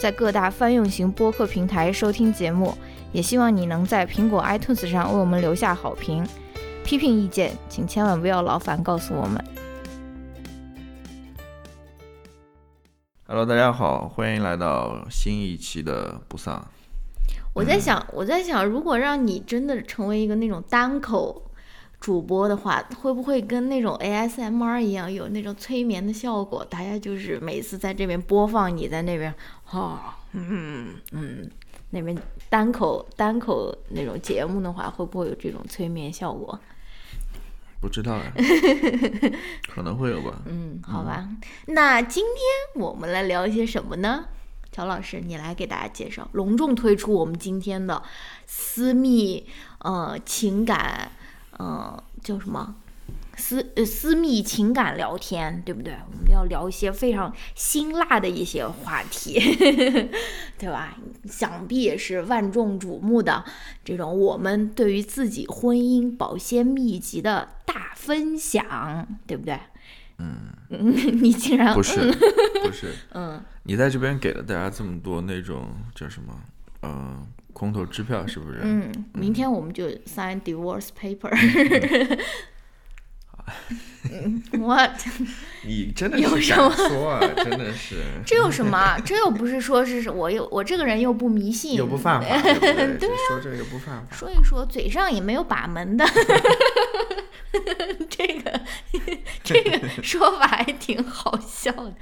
在各大泛用型播客平台收听节目。也希望你能在苹果 iTunes 上为我们留下好评。批评意见，请千万不要劳烦告诉我们。Hello，大家好，欢迎来到新一期的不丧。我在想，我在想，如果让你真的成为一个那种单口主播的话，会不会跟那种 ASMR 一样，有那种催眠的效果？大家就是每次在这边播放，你在那边，哦，嗯嗯，那边单口单口那种节目的话，会不会有这种催眠效果？不知道呀，可能会有吧。嗯，好吧。那今天我们来聊一些什么呢？乔老师，你来给大家介绍，隆重推出我们今天的私密呃情感呃叫什么？私呃私密情感聊天，对不对？我们要聊一些非常辛辣的一些话题，对吧？想必也是万众瞩目的这种我们对于自己婚姻保鲜秘籍的大分享，对不对？嗯，你竟然不是，不是，嗯，你在这边给了大家这么多那种叫什么，呃，空头支票，是不是？嗯，明天我们就 sign divorce paper。嗯，what？你真的有什么说啊，真的是。这有什么啊？这又不是说是我又我这个人又不迷信，又不犯法，对不对？啊说这个不犯法。说一说，嘴上也没有把门的，这个这个说法还挺好笑的。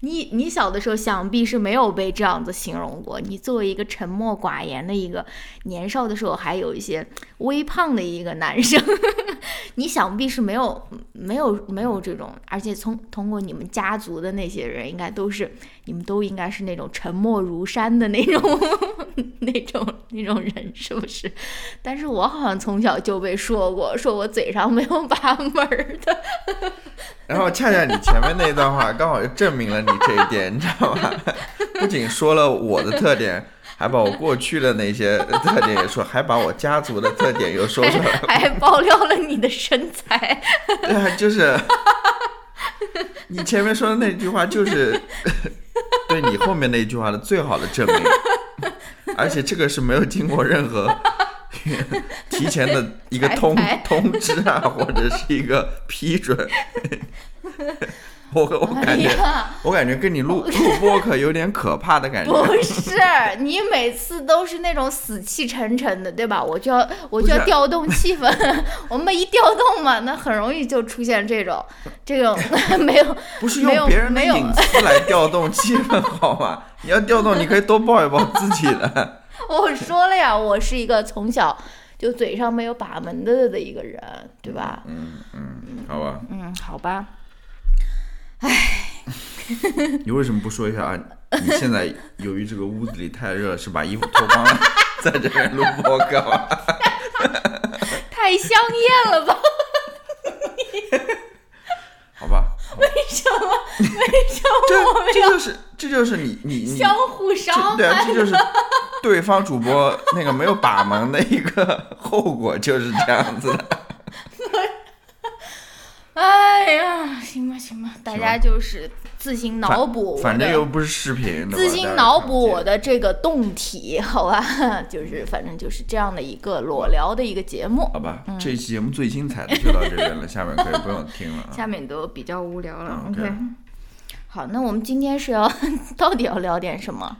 你你小的时候想必是没有被这样子形容过。你作为一个沉默寡言的一个年少的时候还有一些微胖的一个男生，你想必是没有没有没有这种，而且从通过你们家族的那些人，应该都是你们都应该是那种沉默如山的那种 那种那种人，是不是？但是我好像从小就被说过，说我嘴上没有把门儿的。然后恰恰你前面那段话刚好就证明了你这一点，你知道吗？不仅说了我的特点，还把我过去的那些特点也说，还把我家族的特点又说出来。还爆料了你的身材，对啊，就是你前面说的那句话，就是对你后面那句话的最好的证明，而且这个是没有经过任何提前的一个通通知啊，或者是一个批准。我我感哎觉，呀，我感觉跟你录录播客有点可怕的感觉。不是，你每次都是那种死气沉沉的，对吧？我就要我就要调动气氛，我们一调动嘛，那很容易就出现这种这种没有不是没有用别人的没有隐私来调动气氛，好吗？你要调动，你可以多抱一抱自己的。我说了呀，我是一个从小就嘴上没有把门的的一个人，对吧？嗯嗯，好吧。嗯，好吧。你为什么不说一下啊？你现在由于这个屋子里太热，是把衣服脱光了，在这边录播客吗？太香艳了吧？好吧，为什么？为什么我们这这就是这就是你你你相互这伤对啊，害？这就是 对方主播那个没有把门的一个后果，就是这样子的。哎呀，行吧行吧，大家就是自行脑补反正又不是视频，自行脑补我的这个动体，好吧？就是反正就是这样的一个裸聊的一个节目。好吧，这期节目最精彩的就到这边了，下面可以不用听了啊。下面都比较无聊了。OK OK，好，那我们今天是要 到底要聊点什么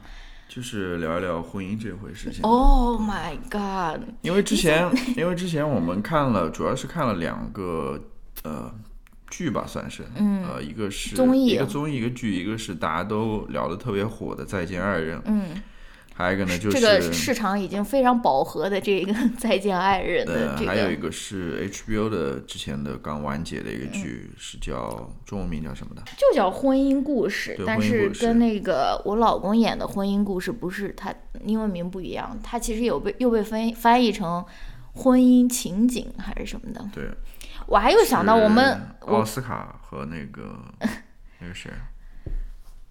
就是聊一聊婚姻这回事情。？Oh my god！因为之前，因为之前我们看了，主要是看了两个呃剧吧，算是，嗯，呃，一个是综艺一个综艺，一个剧，一个是大家都聊得特别火的《再见爱人》，嗯，还有一个呢，就是这个市场已经非常饱和的这个《再见爱人》的呃，这还有一个，是 HBO 的之前的刚完结的一个剧，是叫中文名叫什么的？就叫婚姻故事，但是跟那个我老公演的婚姻故事不是它英文名不一样，它其实有被又被翻翻译成婚姻情景还是什么的。对，我还又想到我们奥斯卡和那个 那个谁，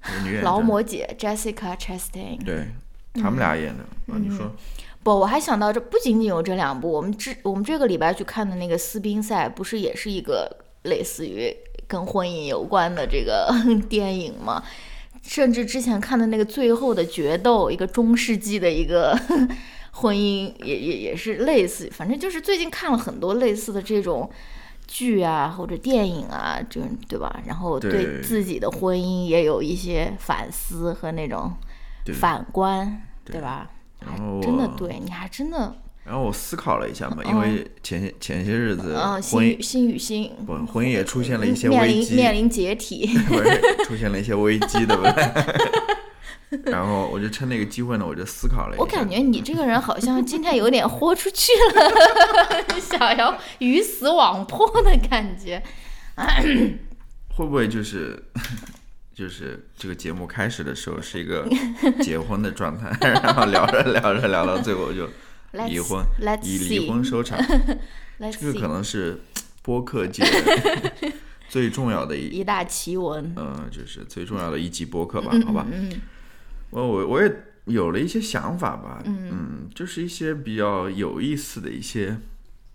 那个女演员劳模姐 Jessica Chastain。对他们俩演的啊，你说不，我还想到这不仅仅有这两部，我们之我们这个礼拜去看的那个斯宾塞，不是也是一个类似于跟婚姻有关的这个 电影吗？甚至之前看的那个最后的决斗，一个中世纪的一个 婚姻，也也也是类似，反正就是最近看了很多类似的这种剧啊或者电影啊，这对吧？然后对对自己的婚姻也有一些反思和那种反观，对对吧？然后真的对，你还真的，然后我思考了一下嘛，因为前些前些日子嗯，心与心与心不婚姻也出现了一些面危机，临面临解体，不是出现了一些危机，对不对？然后我就趁那个机会呢，我就思考了一下。我感觉你这个人好像今天有点豁出去了，想要鱼死网破的感觉。会不会就是 就是这个节目开始的时候是一个结婚的状态，然后聊着聊着聊到最后就离婚 Let's 以离婚收场，这个可能是播客界最重要的一一大奇闻。嗯，就是最重要的一集播客吧，好吧？嗯，我我我也有了一些想法吧，嗯，就是一些比较有意思的一些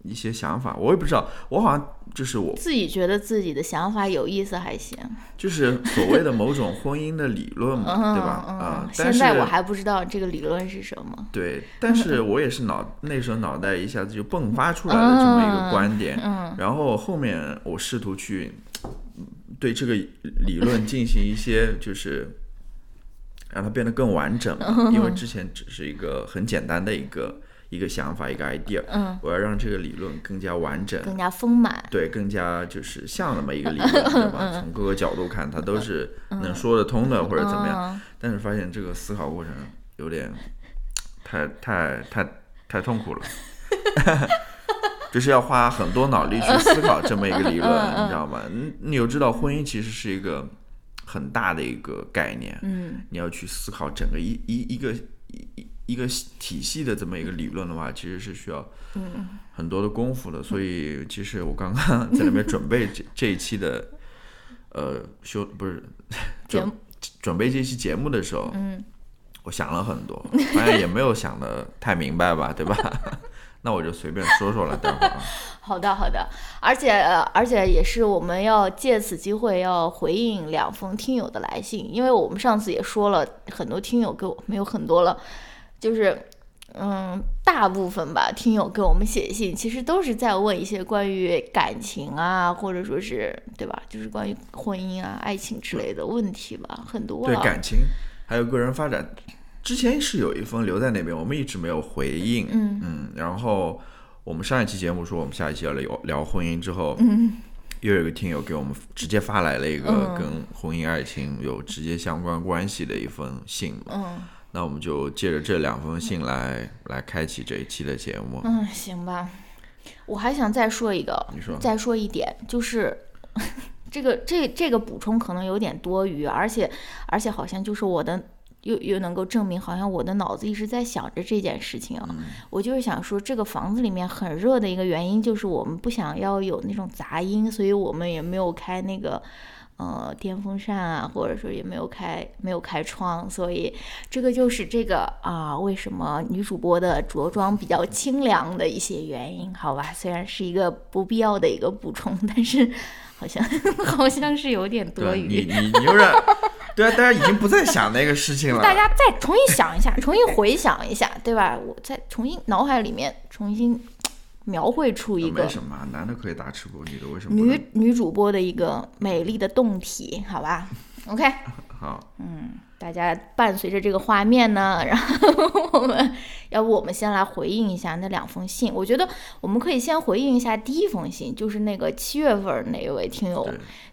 一些想法，我也不知道，我好像就是我自己觉得自己的想法有意思还行，就是所谓的某种婚姻的理论嘛，嗯对吧？啊、嗯，现在我还不知道这个理论是什么。对，但是我也是脑那时候脑袋一下子就迸发出来了这么一个观点，嗯 然后后面我试图去嗯对这个理论进行一些就是让它变得更完整嘛，因为 之前只是一个很简单的一个一个想法一个 idea，嗯，我要让这个理论更加完整，更加丰满。对，更加就是像那么一个理论，对吧？从各个角度看，它都是能说得通的，或者怎么样。嗯但是发现这个思考过程有点太太太太痛苦了，就是要花很多脑力去思考这么一个理论，你知道吗？你你有知道婚姻其实是一个很大的一个概念，嗯。你要去思考整个一一一个一一一个体系的这么一个理论的话，其实是需要嗯。很多的功夫的。所以其实我刚刚在那边准备这这一期的呃修不是 准准备这期节目的时候，嗯。我想了很多，反正也没有想的太明白吧，对吧？那我就随便说说了，待会儿啊。好的，好的，而且、呃而且也是我们要借此机会要回应两封听友的来信，因为我们上次也说了很多听友给我没有很多了，就是嗯大部分吧听友给我们写信，其实都是在问一些关于感情啊，或者说是对吧，就是关于婚姻啊、爱情之类的问题吧，很多对啊感情还有个人发展，之前是有一封留在那边，我们一直没有回应。嗯嗯，然后我们上一期节目说我们下一期要聊聊婚姻之后，嗯又有一个听友给我们直接发来了一个嗯跟婚姻爱情有直接相关关系的一封信嘛。嗯那我们就借着这两封信来来开启这一期的节目。嗯，行吧。我还想再说一个，你说再说一点，就是 这个这这个补充可能有点多余，而且而且好像就是我的又又能够证明，好像我的脑子一直在想着这件事情啊。我就是想说，这个房子里面很热的一个原因，就是我们不想要有那种杂音，所以我们也没有开那个。呃，电风扇啊，或者说也没有开没有开窗，所以这个就是这个啊，为什么女主播的着装比较清凉的一些原因，好吧？虽然是一个不必要的一个补充，但是好像 好像是有点多余你。你你有点，对啊，大家已经不再想那个事情了。大家再重新想一下，重新回想一下，对吧？我再重新脑海里面重新描绘出一个没什么，男的可以打吃播，女的为什么女女主播的一个美丽的动体，好吧？OK，好，嗯，大家伴随着这个画面呢，然后我们要不我们先来回应一下那两封信。我觉得我们可以先回应一下第一封信，就是那个七月份那一位听友，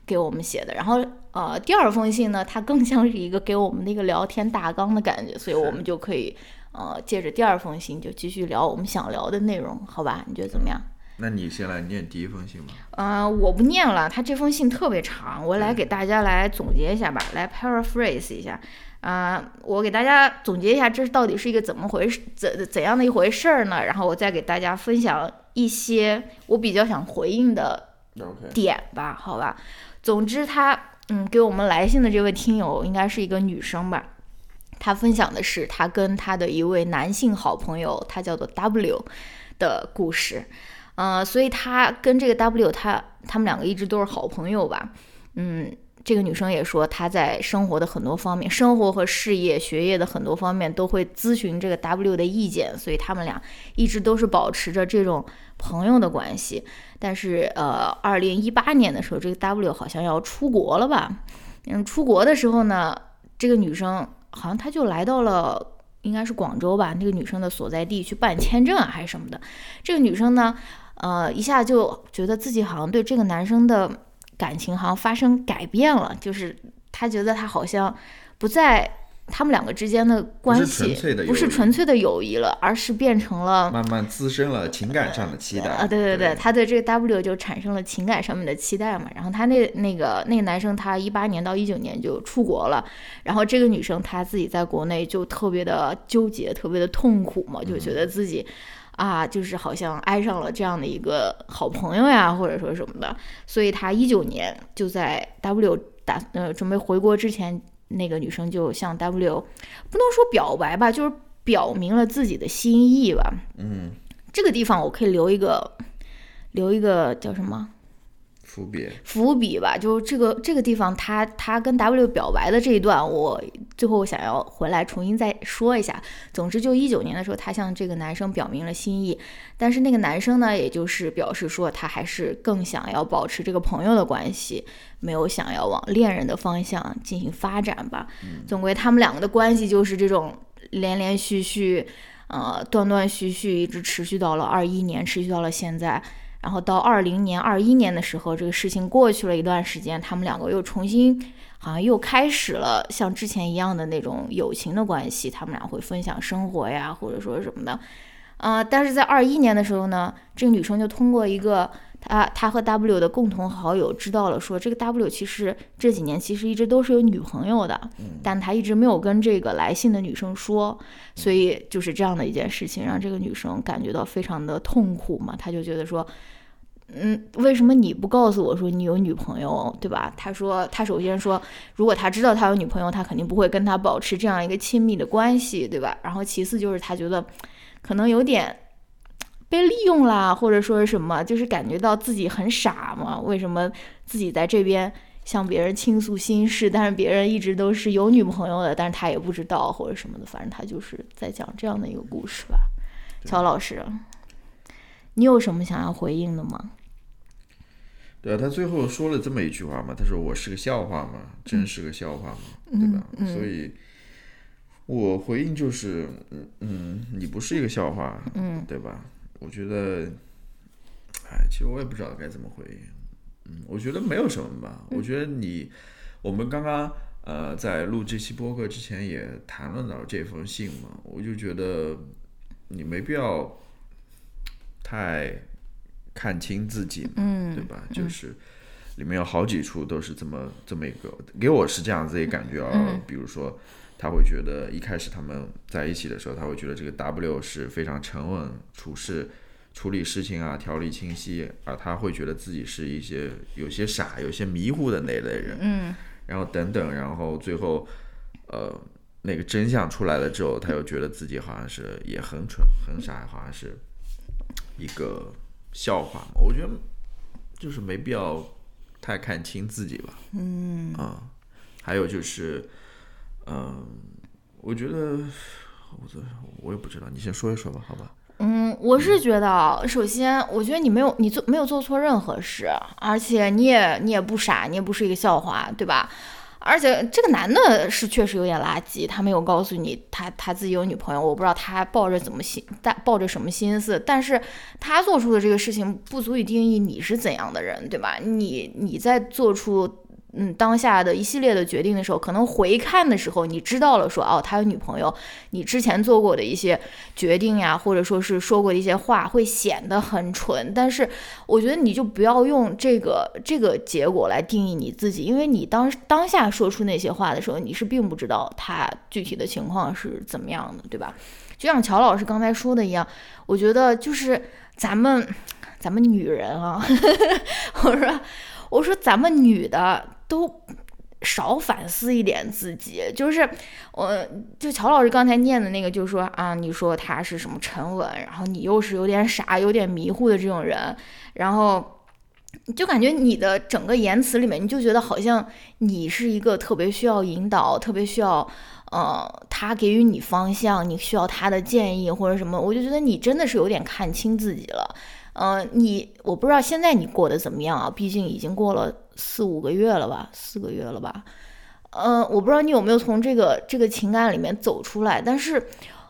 给我们写的。然后呃，第二封信呢，它更像是一个给我们的一个聊天大纲的感觉，所以我们就可以呃借着第二封信就继续聊我们想聊的内容，好吧？你觉得怎么样？那你先来念第一封信吧。呃，我不念了，他这封信特别长，我来给大家来总结一下吧，来 paraphrase 一下。啊、我给大家总结一下，这到底是一个怎么回事，怎怎样的一回事儿呢？然后我再给大家分享一些我比较想回应的点吧，好吧。总之他，嗯给我们来信的这位听友应该是一个女生吧。她分享的是她跟她的一位男性好朋友，他叫做 W 的故事。呃，所以他跟这个 W，他他们两个一直都是好朋友吧。嗯，这个女生也说，她在生活的很多方面，生活和事业、学业的很多方面都会咨询这个 W 的意见，所以他们俩一直都是保持着这种朋友的关系。但是，呃，二零一八年的时候，这个 W 好像要出国了吧？嗯，出国的时候呢，这个女生好像她就来到了。应该是广州吧，那个女生的所在地去办签证啊，还是什么的。这个女生呢，呃，一下就觉得自己好像对这个男生的感情好像发生改变了，就是他觉得他好像不在他们两个之间的关系不是纯粹的友谊了，而是变成了慢慢滋生了情感上的期待啊，对对对，他对这个 W 就产生了情感上面的期待嘛。然后他那那个那个男生，他一八年到一九年就出国了，然后这个女生她自己在国内就特别的纠结，特别的痛苦嘛，就觉得自己。啊，就是好像爱上了这样的一个好朋友呀，或者说什么的，所以他一九年就在 W 打呃准备回国之前，那个女生就向 W 不能说表白吧，就是表明了自己的心意吧。嗯，这个地方我可以留一个，留一个叫什么伏笔，伏笔吧，就是这个这个地方他他跟 W 表白的这一段，我最后想要回来重新再说一下。总之，就一九年的时候，他向这个男生表明了心意，但是那个男生呢，也就是表示说他还是更想要保持这个朋友的关系，没有想要往恋人的方向进行发展吧。总归他们两个的关系就是这种连连续续，呃，断断续续，一直持续到了二一年，持续到了现在。然后到二零年、二一年的时候，这个事情过去了一段时间，他们两个又重新，好像又开始了像之前一样的那种友情的关系。他们俩会分享生活呀，或者说什么的。呃，但是在二一年的时候呢，这个女生就通过一个她她和 W 的共同好友知道了说，这个 W 其实这几年其实一直都是有女朋友的，但他一直没有跟这个来信的女生说，所以就是这样的一件事情，让这个女生感觉到非常的痛苦嘛，他就觉得说。嗯，为什么你不告诉我说你有女朋友，对吧？他说，他首先说，如果他知道他有女朋友，他肯定不会跟他保持这样一个亲密的关系，对吧？然后其次就是他觉得可能有点被利用啦，或者说是什么，就是感觉到自己很傻嘛。为什么自己在这边向别人倾诉心事，但是别人一直都是有女朋友的，但是他也不知道或者什么的，反正他就是在讲这样的一个故事吧。乔老师，你有什么想要回应的吗？对啊，他最后说了这么一句话嘛，他说我是个笑话嘛，真是个笑话嘛，对吧？所以，我回应就是，嗯嗯，你不是一个笑话，嗯，对吧？我觉得，哎，其实我也不知道该怎么回应，嗯，我觉得没有什么吧，我觉得你，我们刚刚呃在录这期播客之前也谈论到这封信嘛，我就觉得你没必要太看清自己嘛，嗯对吧？就是里面有好几处都是这么这么一个，给我是这样子一个感觉啊。嗯比如说，他会觉得一开始他们在一起的时候，他会觉得这个 W 是非常沉稳处事。处理事情啊，条理清晰，而他会觉得自己是一些有些傻、有些迷糊的那类人，嗯然后等等，然后最后，呃，那个真相出来了之后，他又觉得自己好像是也很蠢、很傻，好像是一个笑话嘛。我觉得就是没必要太看清自己吧。嗯啊、还有就是，嗯、我觉得我这我也不知道，你先说一说吧，好吧？嗯，我是觉得，首先，我觉得你没有你做没有做错任何事，而且你也你也不傻，你也不是一个笑话，对吧？而且这个男的是确实有点垃圾，他没有告诉你他他自己有女朋友，我不知道他抱着怎么心，但抱着什么心思，但是他做出的这个事情不足以定义你是怎样的人，对吧？你你在做出。嗯，当下的一系列的决定的时候，可能回看的时候，你知道了说，哦，他有女朋友，你之前做过的一些决定呀，或者说是说过的一些话，会显得很蠢。但是，我觉得你就不要用这个这个结果来定义你自己，因为你当当下说出那些话的时候，你是并不知道他具体的情况是怎么样的，对吧？就像乔老师刚才说的一样，我觉得就是咱们咱们女人啊，我说我说咱们女的。都少反思一点自己，就是我就乔老师刚才念的那个，就是说啊，你说他是什么沉稳，然后你又是有点傻、有点迷糊的这种人，然后就感觉你的整个言辞里面，你就觉得好像你是一个特别需要引导、特别需要呃他给予你方向，你需要他的建议或者什么，我就觉得你真的是有点看清自己了。嗯，你我不知道现在你过得怎么样啊？毕竟已经过了四五个月了吧，四个月了吧？嗯，我不知道你有没有从这个这个情感里面走出来。但是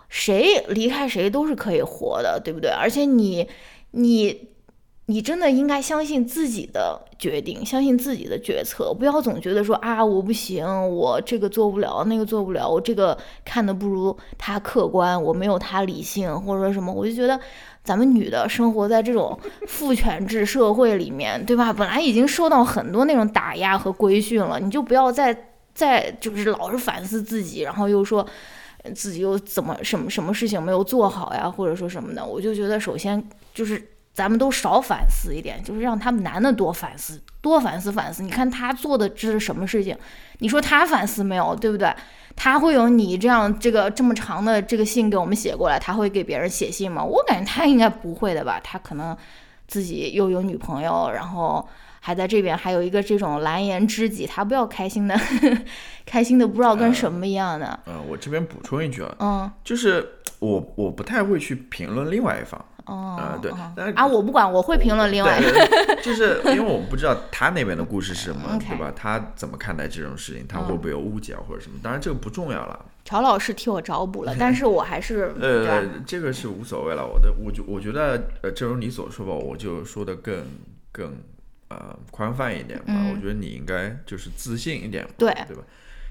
谁离开谁都是可以活的，对不对？而且你你你真的应该相信自己的决定，相信自己的决策，不要总觉得说啊我不行，我这个做不了，那个做不了，我这个看的不如他客观，我没有他理性，或者说什么，我就觉得。咱们女的生活在这种父权制社会里面，对吧？本来已经受到很多那种打压和规训了，你就不要再再就是老是反思自己，然后又说自己又怎么什么什么事情没有做好呀，或者说什么的。我就觉得，首先就是咱们都少反思一点，就是让他们男的多反思，多反思反思。你看他做的这是什么事情？你说他反思没有，对不对？他会有你这样这个这么长的这个信给我们写过来，他会给别人写信吗？我感觉他应该不会的吧。他可能自己又有女朋友，然后还在这边还有一个这种蓝颜知己，他不要开心的，开心的不知道跟什么一样的。嗯，我这边补充一句啊，嗯，就是我我不太会去评论另外一方。哦，对，啊，我不管，我会评论另外，就是因为我不知道他那边的故事是什么，对吧？他怎么看待这种事情？他会不会有误解或者什么？当然这个不重要了。乔老师替我找补了，但是我还是 呃，这个是无所谓了。我的，我就我觉得，呃，正如你所说吧，我就说的更更呃宽泛一点吧。我觉得你应该就是自信一点，对对吧？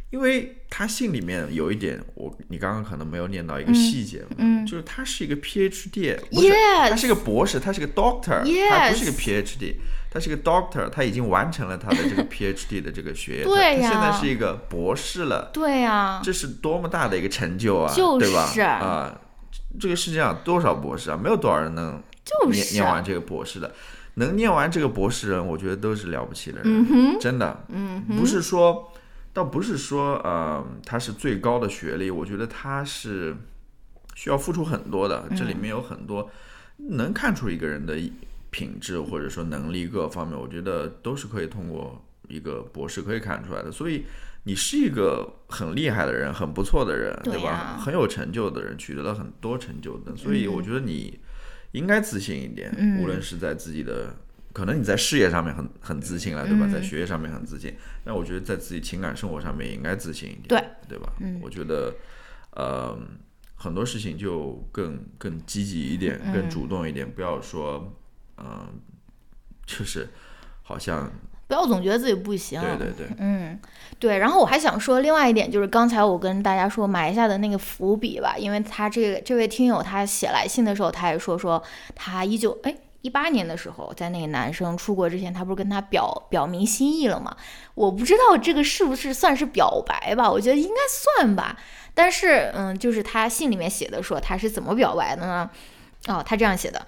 因为他信里面有一点，我你刚刚可能没有念到一个细节，嗯，就是他是一个 PhD，不是，他是个博士，他是个 Doctor，他不是个 PhD，他是个 Doctor，他已经完成了他的这个 PhD 的这个学业，对呀，他现在是一个博士了，对呀，这是多么大的一个成就啊，对吧？啊，这个世界上多少博士啊，没有多少人能念念完这个博士的，能念完这个博士人，我觉得都是了不起的人，真的，嗯，不是说。倒不是说，呃，他是最高的学历，我觉得他是需要付出很多的。这里面有很多能看出一个人的品质或者说能力各方面，我觉得都是可以通过一个博士可以看出来的。所以你是一个很厉害的人，很不错的人，对吧？很有成就的人，取得了很多成就的。所以我觉得你应该自信一点，无论是在自己的。可能你在事业上面很很自信了，对吧？在学业上面很自信，但我觉得在自己情感生活上面也应该自信一点，对对吧？我觉得，呃，很多事情就更更积极一点，更主动一点，不要说，嗯，就是好像不要总觉得自己不行，对对对，嗯，对。然后我还想说另外一点，就是刚才我跟大家说埋下的那个伏笔吧，因为他这个这位听友他写来信的时候，他也说说他依旧哎。一八年的时候，在那个男生出国之前，他不是跟他表表明心意了吗？我不知道这个是不是算是表白吧？我觉得应该算吧。但是，嗯，就是他信里面写的说他是怎么表白的呢？哦，他这样写的：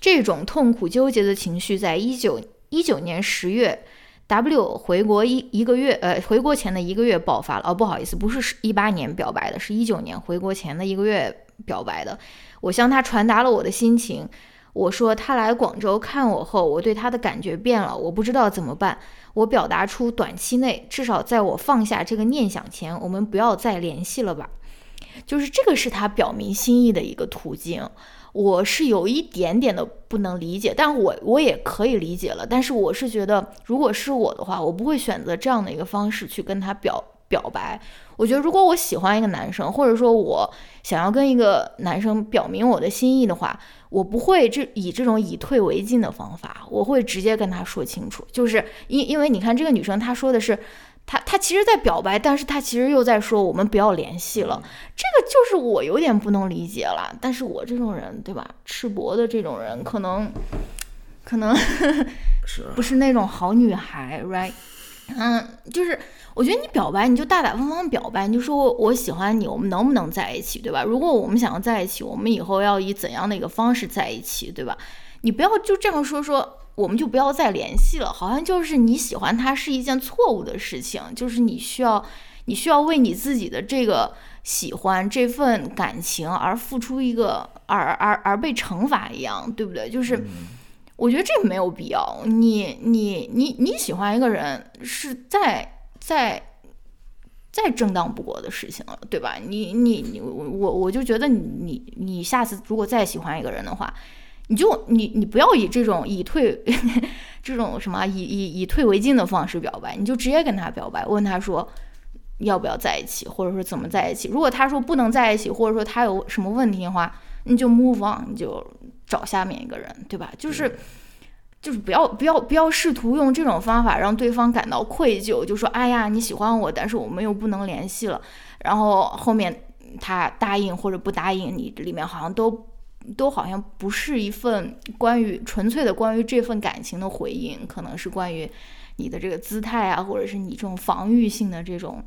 这种痛苦纠结的情绪，在一九一九年十月，W 回国一一个月，呃，回国前的一个月爆发了。哦，不好意思，不是一八年表白的，是一九年回国前的一个月表白的。我向他传达了我的心情。我说他来广州看我后，我对他的感觉变了，我不知道怎么办。我表达出短期内，至少在我放下这个念想前，我们不要再联系了吧。就是这个是他表明心意的一个途径。我是有一点点的不能理解，但我我也可以理解了。但是我是觉得，如果是我的话，我不会选择这样的一个方式去跟他表表白。我觉得，如果我喜欢一个男生，或者说我想要跟一个男生表明我的心意的话，我不会这以这种以退为进的方法，我会直接跟他说清楚。就是因因为你看，这个女生她说的是。她她其实，在表白，但是她其实又在说我们不要联系了，这个就是我有点不能理解了。但是我这种人，对吧？赤膊的这种人，可能可能 是不是那种好女孩，right？嗯，就是我觉得你表白，你就大大方方表白，你就说我喜欢你，我们能不能在一起，对吧？如果我们想要在一起，我们以后要以怎样的一个方式在一起，对吧？你不要就这样说说。我们就不要再联系了，好像就是你喜欢他是一件错误的事情，就是你需要，你需要为你自己的这个喜欢这份感情而付出一个，而而而被惩罚一样，对不对？就是我觉得这没有必要。你你你你喜欢一个人是再再再正当不过的事情了，对吧？你你你我我就觉得你你下次如果再喜欢一个人的话。你就你你不要以这种以退 这种什么以以以退为进的方式表白，你就直接跟他表白，问他说要不要在一起，或者说怎么在一起。如果他说不能在一起，或者说他有什么问题的话，你就 move on，你就找下面一个人，对吧？就是就是不要不要不要试图用这种方法让对方感到愧疚，就说哎呀你喜欢我，但是我们又不能联系了。然后后面他答应或者不答应，你这里面好像都。都好像不是一份关于纯粹的关于这份感情的回应，可能是关于你的这个姿态啊，或者是你这种防御性的这种，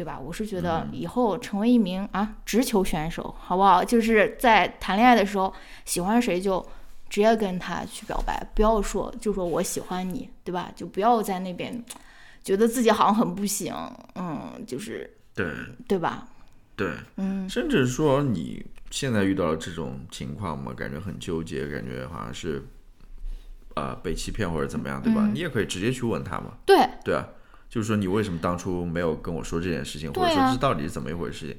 对吧？我是觉得以后成为一名啊直球选手，好不好？就是在谈恋爱的时候喜欢谁就直接跟他去表白，不要说就说我喜欢你，对吧？就不要在那边觉得自己好像很不行，嗯，就是对对吧？对，嗯，甚至说你。现在遇到了这种情况嘛，感觉很纠结，感觉好像是，呃，被欺骗或者怎么样，对吧？你也可以直接去问他嘛。对。对啊，就是说你为什么当初没有跟我说这件事情，或者说这到底是怎么一回事，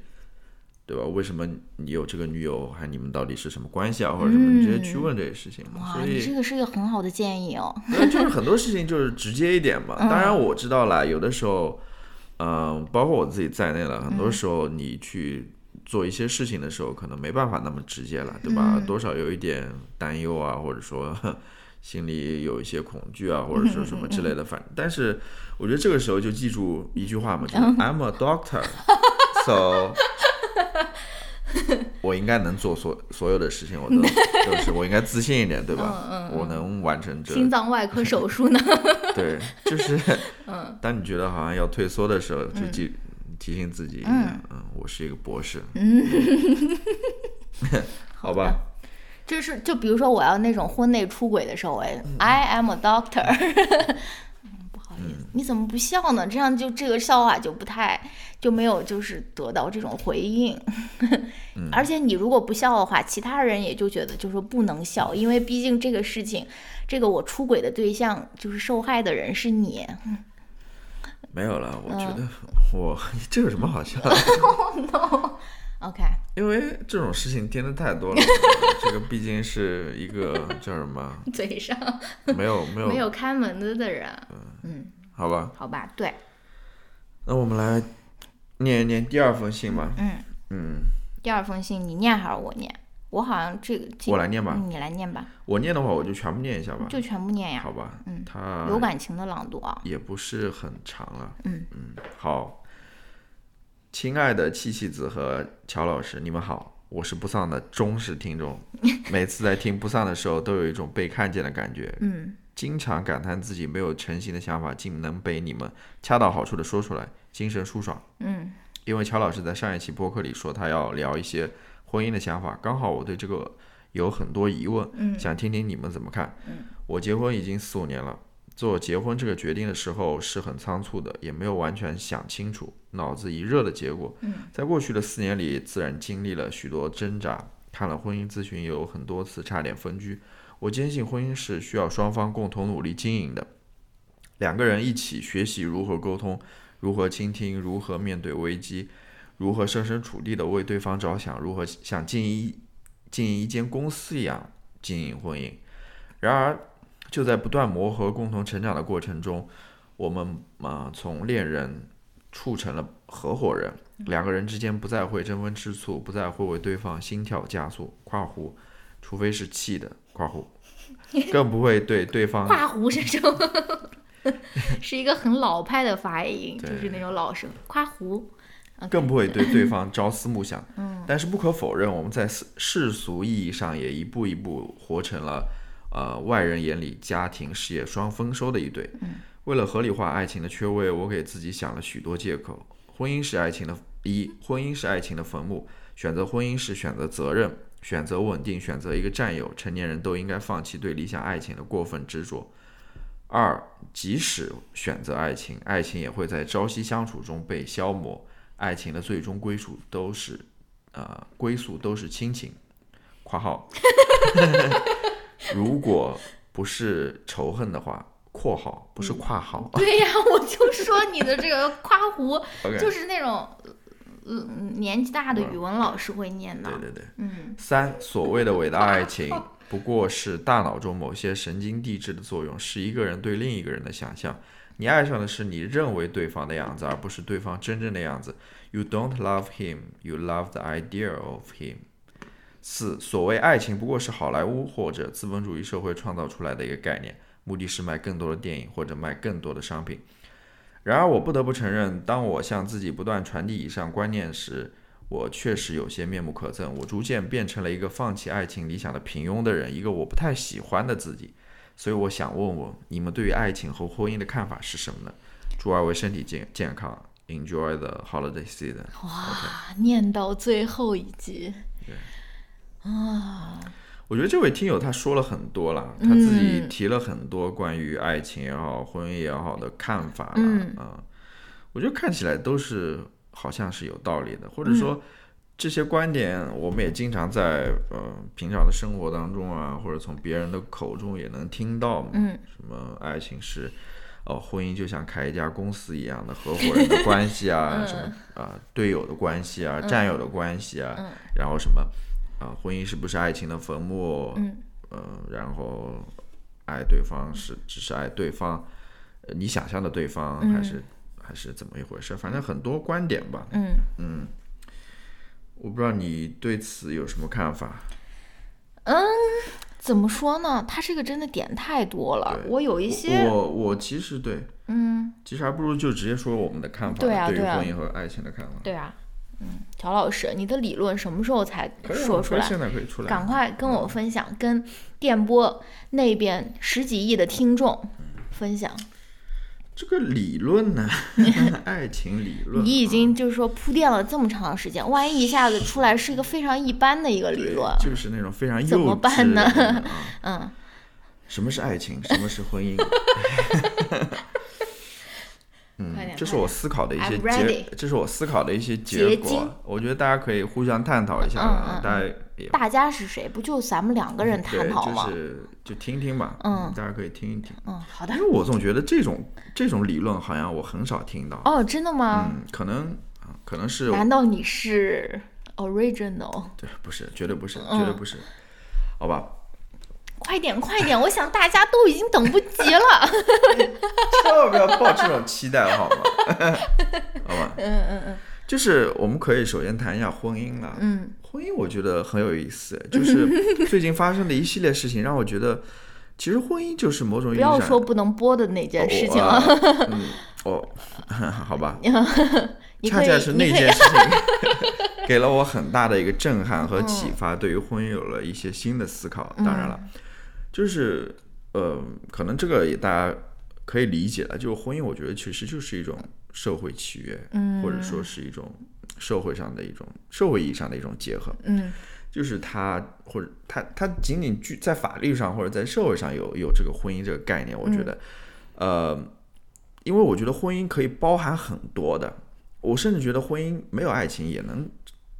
对吧？为什么你有这个女友，还你们到底是什么关系啊，或者什么？你直接去问这些事情。所以这个是一个很好的建议哦。对，就是很多事情就是直接一点嘛。当然我知道了，有的时候，嗯，包括我自己在内了，很多时候你去。做一些事情的时候，可能没办法那么直接了，对吧？多少有一点担忧啊，或者说心里有一些恐惧啊，或者说什么之类的。反，但是我觉得这个时候就记住一句话嘛，就是 I'm a doctor，so 我应该能做所所有的事情，我都就是我应该自信一点，对吧？我能完成这心脏外科手术呢？对，就是当你觉得好像要退缩的时候，就记。提醒自己，嗯嗯，我是一个博士，嗯，好吧，就是就比如说我要那种婚内出轨的时候，哎，I am a doctor，不好意思，你怎么不笑呢？这样就这个笑话就不太就没有就是得到这种回应，而且你如果不笑的话，其他人也就觉得就说不能笑，因为毕竟这个事情，这个我出轨的对象就是受害的人是你。没有了，我觉得我 这有什么好笑的 ？OK，因为这种事情颠的太多了，这个毕竟是一个 叫什么？嘴上没有没有 没有开门的的人。嗯，好吧，好吧，对。那我们来念一念第二封信吧。嗯嗯，第二封信你念还是我念？我好像这个我来念吧，你来念吧。我念的话，我就全部念一下吧。就全部念呀。好吧。嗯。他有感情的朗读啊。也不是很长了。嗯嗯。好，亲爱的七七子和乔老师，你们好，我是不丧的忠实听众。每次在听不丧的时候，都有一种被看见的感觉。嗯。经常感叹自己没有成型的想法，竟能被你们恰到好处的说出来，精神舒爽。嗯。因为乔老师在上一期播客里说，他要聊一些。婚姻的想法，刚好我对这个有很多疑问，想听听你们怎么看。嗯我结婚已经四五年了，做结婚这个决定的时候是很仓促的，也没有完全想清楚，脑子一热的结果。在过去的四年里，自然经历了许多挣扎，看了婚姻咨询，也有很多次差点分居。我坚信婚姻是需要双方共同努力经营的，两个人一起学习如何沟通，如何倾听，如何面对危机。如何设身处地的为对方着想？如何想尽一经营一间公司一样经营婚姻。然而，就在不断磨合、共同成长的过程中，我们啊、从恋人处成了合伙人，两个人之间不再会争风吃醋，不再会为对方心跳加速（括弧），除非是气的（括弧 ），更不会对对方夸胡是什么？是一个很老派的发音，就是那种老生夸胡。更不会对对方朝思暮想。但是不可否认，我们在世世俗意义上也一步一步活成了，呃，外人眼里家庭事业双丰收的一对。为了合理化爱情的缺位，我给自己想了许多借口。婚姻是爱情的一，婚姻是爱情的坟墓。选择婚姻是选择责任，选择稳定，选择一个战友。成年人都应该放弃对理想爱情的过分执着。二，即使选择爱情，爱情也会在朝夕相处中被消磨。爱情的最终归属都是，呃，归宿都是亲情。（括号） 如果不是仇恨的话，（括号不是括号对呀，我就说你的这个夸胡 就是那种，呃，年纪大的语文老师会念的。对对对。嗯，三，所谓的伟大爱情，不过是大脑中某些神经递质的作用，是一个人对另一个人的想象。你爱上的是你认为对方的样子，而不是对方真正的样子。You don't love him, you love the idea of him。四，所谓爱情不过是好莱坞或者资本主义社会创造出来的一个概念，目的是卖更多的电影或者卖更多的商品。然而，我不得不承认，当我向自己不断传递以上观念时，我确实有些面目可憎。我逐渐变成了一个放弃爱情理想的平庸的人，一个我不太喜欢的自己。所以，我想问问你们对于爱情和婚姻的看法是什么呢？祝二位身体健健康，Enjoy the holiday season。哇，念到最后一句，啊，我觉得这位听友他说了很多了，他自己嗯。提了很多关于爱情也好、婚姻也好的看法啊、我觉得看起来都是好像是有道理的，或嗯。者说这些观点我们也经常在呃平常的生活当中啊，或者从别人的口中也能听到嘛，嗯。什么爱情是。哦，婚姻就像开一家公司一样的合伙人的关系啊，嗯 什么啊、队友的关系啊，战友的关系啊，嗯。然后什么啊、婚姻是不是爱情的坟墓？嗯呃，然后爱对方是只是爱对方，呃你想象的对方嗯还是、还是怎么一回事？反正很多观点吧。嗯嗯我不知道你对此有什么看法？嗯，怎么说呢？他这个真的点太多了，我有一些，我我其实对，嗯，其实还不如就直接说我们的看法，于对啊对于婚姻和爱情的看法。对啊，嗯，乔老师，你的理论什么时候才说出来？现在可以出来。赶快跟我分享，跟电波那边十几亿的听众分享。这个理论呢，爱情理论啊，你已经就是说铺垫了这么长时间，万一一下子出来是一个非常一般的一个理论，就是那种非常幼稚怎么办呢啊 嗯，什么是爱情？什么是婚姻？嗯这是我思考的一些结这是我思考的一些结果结。我觉得大家可以互相探讨一下嗯啊，嗯大家也大家是谁？不就咱们两个人探，讨吗？就是就听听吧，嗯大家可以听一听。嗯，好的因。为我总觉得这种这种理论好像我很少听到，哦，真的吗？嗯，可能啊，可能是难道你是 original？对，不是，绝对不是，嗯绝对不是，好吧？快点，快点！我想大家都已经等不及了。千万不要抱这种期待，好吗？好吧，嗯嗯嗯就是我们可以首先谈一下婚姻了。嗯婚姻我觉得很有意思，就是 最近发生的一系列事情让我觉得，其实婚姻就是某种意不义上要说不能播的那件事情哦啊。哦，好吧，恰恰是那件事情给了我很大的一个震撼和启发，对于婚姻有了一些新的思考。当然了，就是呃，可能这个也大家可以理解了，就是婚姻，我觉得其实就是一种社会契约，嗯或者说是一种社会上的一种社会意义上的一种结合。嗯就是它或者它它仅仅具在法律上或者在社会上有有这个婚姻这个概念，我觉得，呃，因为我觉得婚姻可以包含很多的，我甚至觉得婚姻没有爱情也能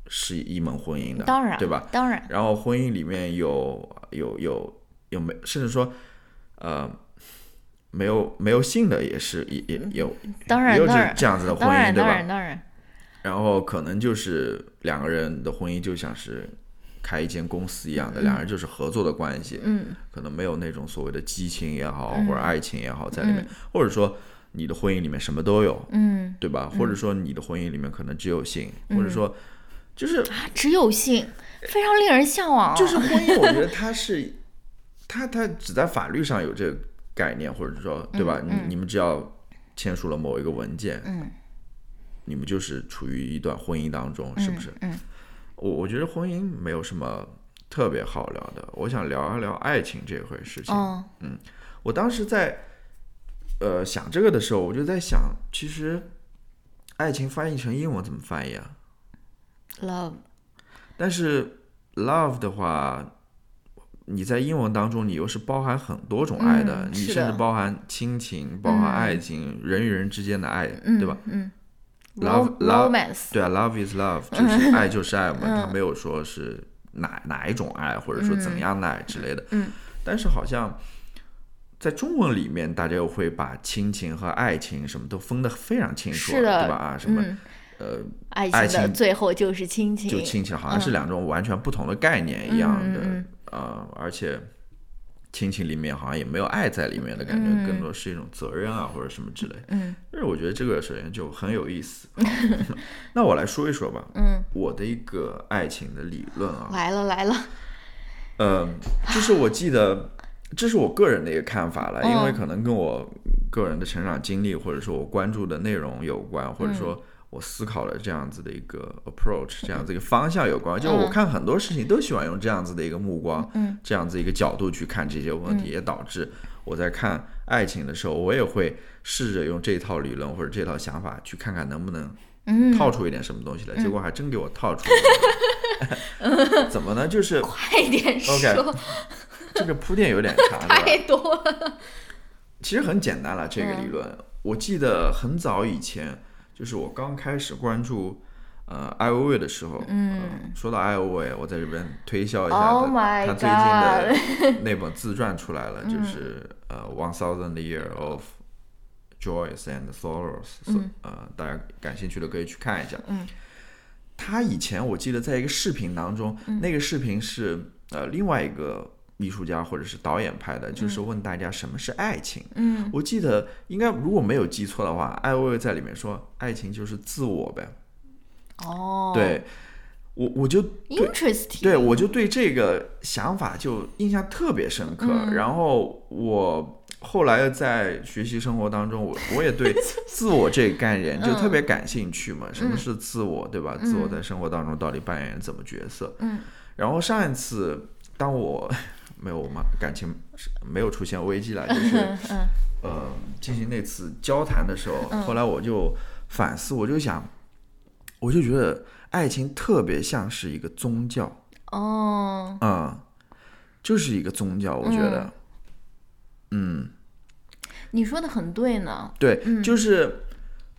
是一门婚姻的，当然对吧？当然，然后婚姻里面有有有有没，甚至说，呃，没有没有性的也是也也有，当然也有这这样子的婚姻，对吧当吧？然当然，然后可能就是两个人的婚姻就像是开一间公司一样的，两人就是合作的关系，嗯可能没有那种所谓的激情也好嗯或者爱情也好在里面，或者说你的婚姻里面什么都有，嗯对吧？或者说你的婚姻里面可能只有性，或者说就是啊，只有性，非常令人向往、啊。就是婚姻，我觉得它是，它它只在法律上有这个概念，或者说对吧？你你们只要签署了某一个文件，嗯，你们就是处于一段婚姻当中，是不是？嗯我我觉得婚姻没有什么特别好聊的，我想聊一聊爱情这回事情。嗯，我当时在呃想这个的时候，我就在想，其实爱情翻译成英文怎么翻译啊？love，但是 love 的话，你在英文当中，你又是包含很多种爱的，你甚至包含亲情，包含爱情，人与人之间的爱，嗯，对吧？嗯 Love- love- 对啊，love is love，就是爱就是爱嘛，他没有说是哪哪一种爱，或者说怎样的爱之类的。嗯，但是好像在中文里面，大家又会把亲情和爱情什么都分得非常清楚，对吧？啊，什么、嗯，呃，爱爱情最后就是亲情，就亲情，好像是两种完全不同的概念一样的，呃，而且亲情里面好像也没有爱在里面的感觉，嗯。更多是一种责任啊或者什么之类。嗯。但是我觉得这个首先就很有意思。那我来说一说吧，嗯，我的一个爱情的理论啊，来了来了，呃，就是我记得，这是我个人的一个看法了，因为嗯。可能跟我个人的成长经历，或者说我关注的内容有关，或者嗯。说我思考了这样子的一个 approach，这样子一个方向有关。就我嗯看很多事情都喜欢用这样子的一个目光，嗯，这样子一个角度去看这些问题，也导致我在看爱情的时候，我也会试着用这套理论或者这套想法去看看能不能嗯，套出一点什么东西来。结果还真给我套出来了。怎么呢？就是快点 OK 说，这个铺垫有点长？太多了，其实很简单了，这个理嗯论，我记得很早以前，就是我刚开始关注呃 I O A 的时候，嗯呃说到艾薇薇，我在这边推销一下 Oh 她最近的 那本自传出来了，就是呃 One Thousand Year of Joys and Sorrows，、呃，大家感兴趣的可以去看一下。嗯，他以前我记得在一个视频当中，那个视频是呃另外一个艺术家或者是导演拍的，就是问大家什么是爱情。嗯我记得应该如果没有记错的话，艾薇薇在里面说，爱情就是自我呗。哦，对，我我就对，interesting，对我就对这个想法就印象特别深刻。嗯然后我后来在学习生活当中，我我也对 自我这个概念就特别感兴趣嘛。什么是自我，对吧？自我在生活当中到底扮演怎么角色？嗯然后上一次当我没有嘛感情没有出现危机了，就是呃进行那次交谈的时候，后来我就反思，我就想，我就觉得爱情特别像是一个宗教，哦，嗯，就是一个宗教，我觉得，嗯，你说的很对呢，对，就是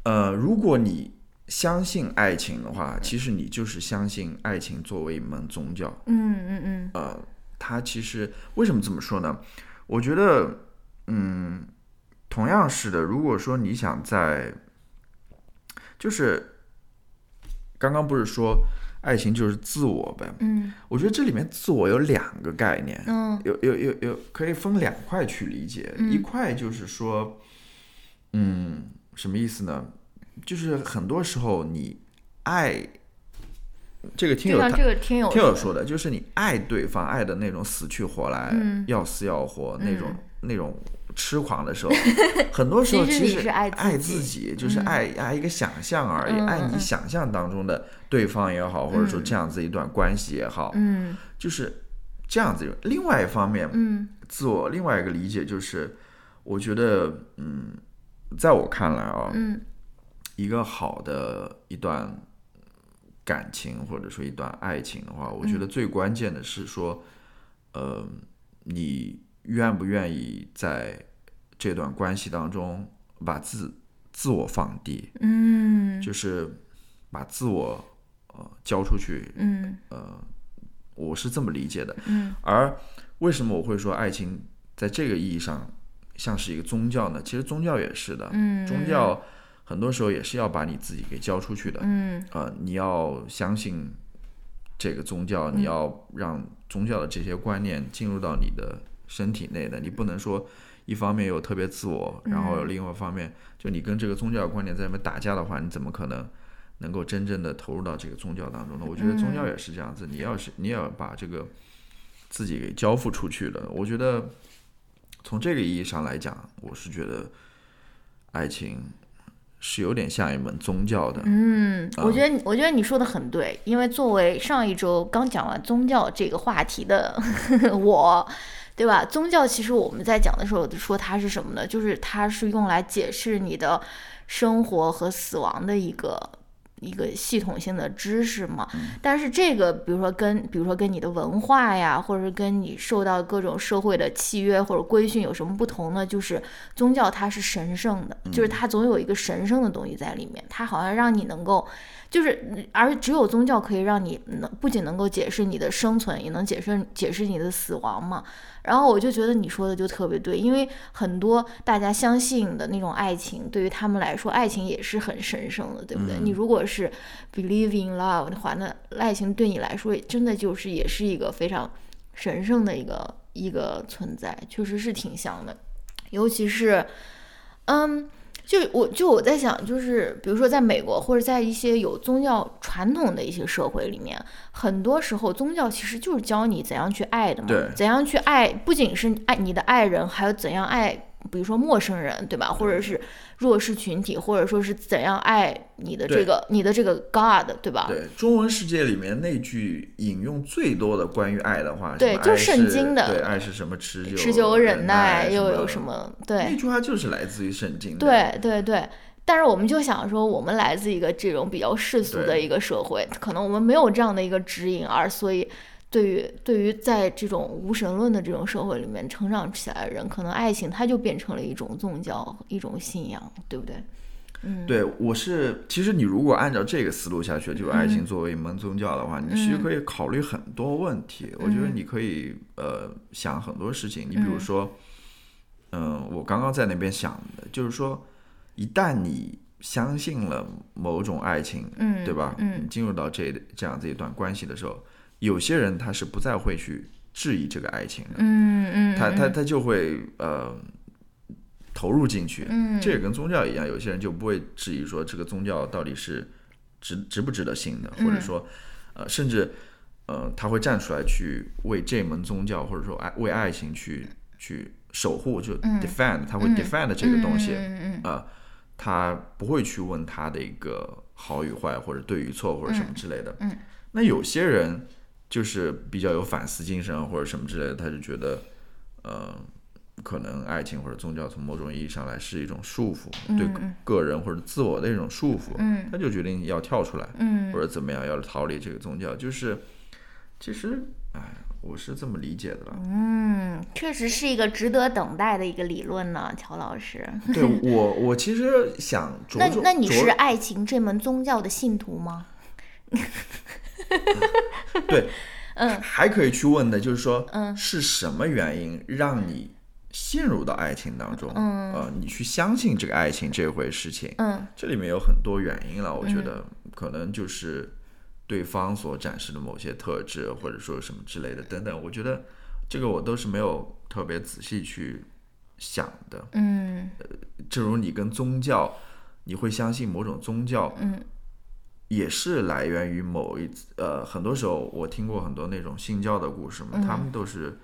呃，如果你相信爱情的话，其实你就是相信爱情作为一门宗教，嗯嗯嗯。呃，它其实为什么这么说呢？我觉得，嗯，同样是的。如果说你想在，就是刚刚不是说爱情就是自我呗？嗯我觉得这里面自我有两个概念，嗯有有有有可以分两块去理解。一块就是说，嗯，什么意思呢？就是很多时候你爱这个听友他听友听友说的，就是你爱对方爱的那种死去活来、嗯。要死要活那种、那种痴狂的时候，很多时候 其实爱自爱己自己，就是爱、爱一个想象而已，嗯爱你嗯想象当中的对方也好，或者说这样子一段关系也好，嗯。就是这样子。另外一方面，嗯。自我另外一个理解就是，我觉得，嗯，在我看来啊，嗯。一个好的一段感情或者说一段爱情的话，我觉得最关键的是说，呃，你愿不愿意在这段关系当中把自自我放低，嗯就是把自我呃交出去。嗯我是这么理解的。嗯而为什么我会说爱情在这个意义上像是一个宗教呢？其实宗教也是的，嗯宗教很多时候也是要把你自己给交出去的。嗯呃，你要相信这个宗教，你要让宗教的这些观念进入到你的身体内的，你不能说一方面又特别自我，然后另外一方面就你跟这个宗教观念在里面打架的话，你怎么可能能够真正的投入到这个宗教当中呢？我觉得宗教也是这样子，你要是你也要把这个自己给交付出去了。我觉得从这个意义上来讲，我是觉得爱情。是有点像一门宗教的。嗯，我觉得我觉得你说的很对，因为作为上一周刚讲完宗教这个话题的 我，对吧？宗教其实我们在讲的时候说它是什么呢？就是它是用来解释你的生活和死亡的一个。一个系统性的知识嘛，但是这个，比如说跟，比如说跟你的文化呀，或者是跟你受到各种社会的契约或者规训有什么不同呢？就是宗教它是神圣的，就是它总有一个神圣的东西在里面，它好像让你能够。就是，而只有宗教可以让你能不仅能够解释你的生存，也能解释解释你的死亡嘛。然后我就觉得你说的就特别对，因为很多大家相信的那种爱情，对于他们来说，爱情也是很神圣的，对不对？你如果是 believe in love 的话，那爱情对你来说真的就是也是一个非常神圣的一个一个存在，确实是挺像的，尤其是，嗯。就我就我在想，就是比如说在美国或者在一些有宗教传统的一些社会里面，很多时候宗教其实就是教你怎样去爱的嘛，怎样去爱，不仅是爱你的爱人，还有怎样爱。比如说陌生人，对吧？或者是弱势群体，或者说是怎样爱你的这个你的这个 God，对吧？对，中文世界里面那句引用最多的关于爱的话，对，就是圣经的，对，爱是什么持久持久忍耐，又有什么？对，那句话就是来自于圣经。对对对，但是我们就想说，我们来自一个这种比较世俗的一个社会，可能我们没有这样的一个指引，而所以。对于对于在这种无神论的这种社会里面成长起来的人，可能爱情它就变成了一种宗教，一种信仰，对不对？嗯，对，我是其实你如果按照这个思路下去，就爱情作为一门宗教的话，你其实可以考虑很多问题。我觉得你可以呃想很多事情。你比如说，嗯，我刚刚在那边想的就是说，一旦你相信了某种爱情，嗯，对吧？嗯，进入到这这样子一段关系的时候。有些人他是不再会去质疑这个爱情的，嗯嗯，他他他就会呃投入进去，嗯，这也跟宗教一样，有些人就不会质疑说这个宗教到底是值值不值得信的，或者说呃甚至呃他会站出来去为这门宗教或者说爱为爱情去去守护，就 defend，他会 defend 这个东西，啊，他不会去问他的一个好与坏或者对与错或者什么之类的，嗯，那有些人。就是比较有反思精神或者什么之类的，他就觉得，呃，可能爱情或者宗教从某种意义上来是一种束缚，对个人或者自我的一种束缚，他就决定要跳出来，或者怎么样要逃离这个宗教。就是，其实，哎，我是这么理解的了。嗯，确实是一个值得等待的一个理论呢，乔老师。对我，我其实想，那那你是爱情这门宗教的信徒吗？对，嗯，还可以去问的，就是说，嗯，是什么原因让你陷入到爱情当中？嗯，呃，你去相信这个爱情这回事情？嗯，这里面有很多原因了，我觉得可能就是对方所展示的某些特质，或者说什么之类的等等。我觉得这个我都是没有特别仔细去想的。嗯，呃，正如你跟宗教，你会相信某种宗教，嗯。也是来源于某一次，呃，很多时候我听过很多那种信教的故事嘛，他们都是，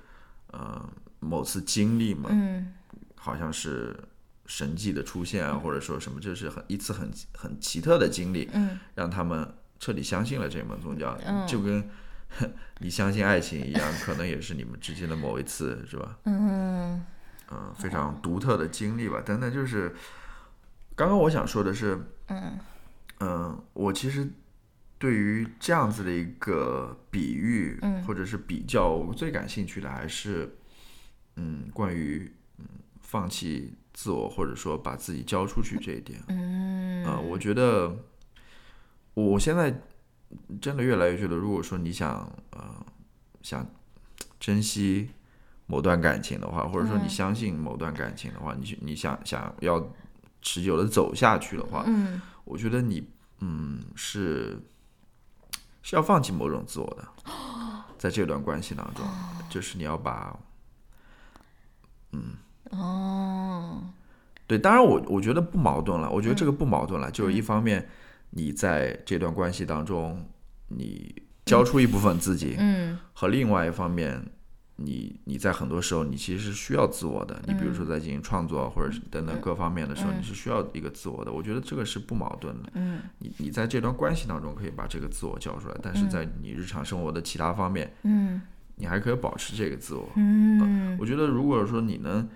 呃，某次经历嘛，嗯，好像是神迹的出现啊，或者说什么，就是很一次很很奇特的经历，嗯，让他们彻底相信了这门宗教，就跟 你相信爱情一样，可能也是你们之间的某一次，是吧？嗯。嗯，非常独特的经历吧，等等，就是刚刚我想说的是，嗯。嗯，我其实对于这样子的一个比喻，或者是比较，我最感兴趣的还是，嗯，关于嗯放弃自我或者说把自己交出去这一点。嗯，啊，我觉得我现在真的越来越觉得，如果说你想呃想珍惜某段感情的话，或者说你相信某段感情的话，你你想想要持久的走下去的话，嗯。我觉得你，嗯，是是要放弃某种自我的，在这段关系当中，就是你要把，嗯，哦，对，当然我我觉得不矛盾了，我觉得这嗯个不矛盾了，就是一方面你在这段关系当中，你交出一部分自己，嗯。和另外一方面，你你在很多时候你其实是需要自我的。你比如说在进行创作或者是等等各方面的时候，你是需要一个自我的。我觉得这个是不矛盾的。嗯你你在这段关系当中可以把这个自我交出来，但是在你日常生活的其他方面，嗯你还可以保持这个自我。嗯我觉得如果说你能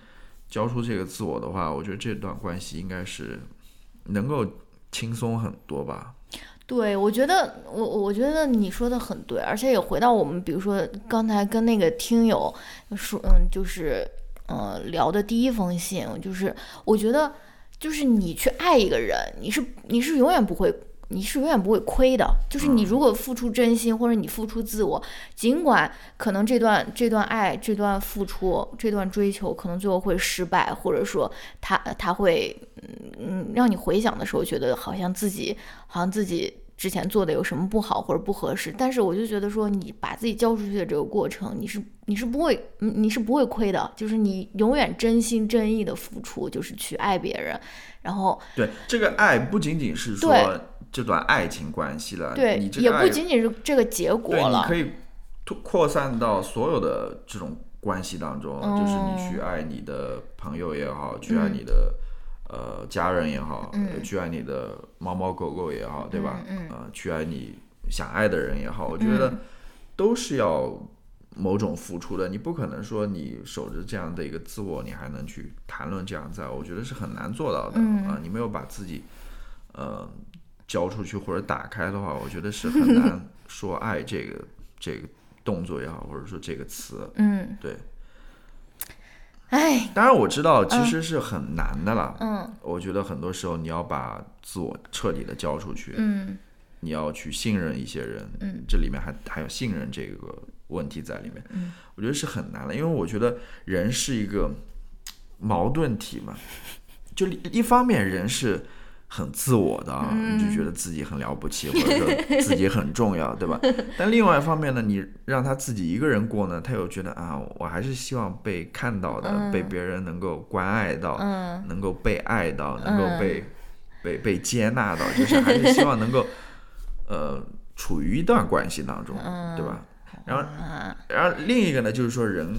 交出这个自我的话，我觉得这段关系应该是能够轻松很多吧。对，我觉得我我觉得你说的很对，而且也回到我们，比如说刚才跟那个听友说，嗯，就是呃聊的第一封信，就是我觉得就是你去爱一个人，你是你是永远不会。你是永远不会亏的，就是你如果付出真心，或者你付出自我，尽管可能这段这段爱、这段付出、这段追求，可能最后会失败，或者说他他会嗯嗯让你回想的时候，觉得好像自己好像自己之前做的有什么不好或者不合适，但是我就觉得说，你把自己交出去的这个过程，你是你是不会嗯你是不会亏的，就是你永远真心真意的付出，就是去爱别人，然后对，这个爱不仅仅是说对这段爱情关系了，对你，这个也不仅仅是这个结果对，你了。可，以拓扩散到所有的这种关系当中，就是你去哦爱你的朋友也好，去嗯爱你的、呃家人也好，呃去爱你的猫猫狗狗也好，对吧？嗯呃，去爱你想爱的人也好，我觉得都是要某种付出的。你不可能说你守着这样的一个自我，你还能去谈论这样在，我觉得是很难做到的啊、你没有把自己呃交出去或者打开的话，我觉得是很难说爱这个 这个动作也好，或者说这个词。嗯，对，哎，当然我知道其实是很难的啦。嗯。我觉得很多时候你要把自我彻底的交出去，嗯。你要去信任一些人，嗯，这里面还还有信任这个问题在里面，嗯，我觉得是很难的，因为我觉得人是一个矛盾体嘛，就一一方面人是很自我的啊，嗯。你就觉得自己很了不起，或者说自己很重要，对吧？但另外一方面呢，你让他自己一个人过呢，他又觉得啊，我还是希望被看到的，被别人能够关爱到，嗯。能够被爱到，能够被、被被接纳到，就是还是希望能够 呃处于一段关系当中，对吧？然后啊然后另一个呢，就是说人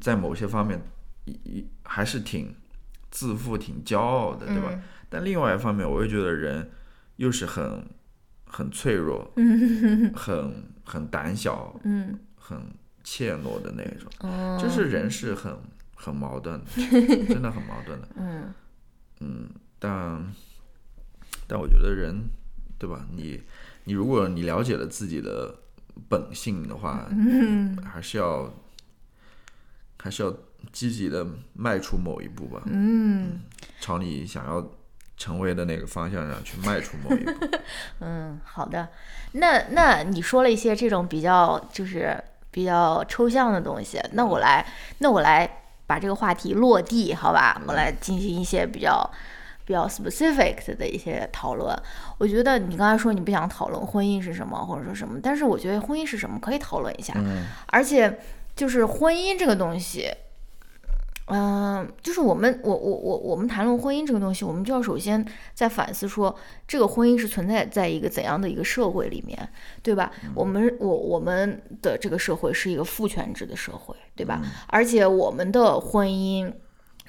在某些方面一一还是挺自负、挺骄傲的，对吧？嗯但另外一方面，我又觉得人又是很很脆弱，很很胆小，嗯很怯懦的那种，哦就是人是很很矛盾的，真的很矛盾的。嗯嗯，但但我觉得人，对吧？你你如果你了解了自己的本性的话，嗯还是要还是要积极的迈出某一步吧，嗯朝你想要成为的那个方向上去迈出某一步。嗯，好的。那那你说了一些这种比较就是比较抽象的东西，那我来那我来把这个话题落地，好吧？我来进行一些比较比较 specific 的一些讨论。我觉得你刚才说你不想讨论婚姻是什么，或者说什么，但是我觉得婚姻是什么可以讨论一下，嗯而且就是婚姻这个东西。嗯，就是我们，我我我我们谈论婚姻这个东西，我们就要首先在反思说，这个婚姻是存在在一个怎样的一个社会里面，对吧？我们我我们的这个社会是一个父权制的社会，对吧？而且我们的婚姻。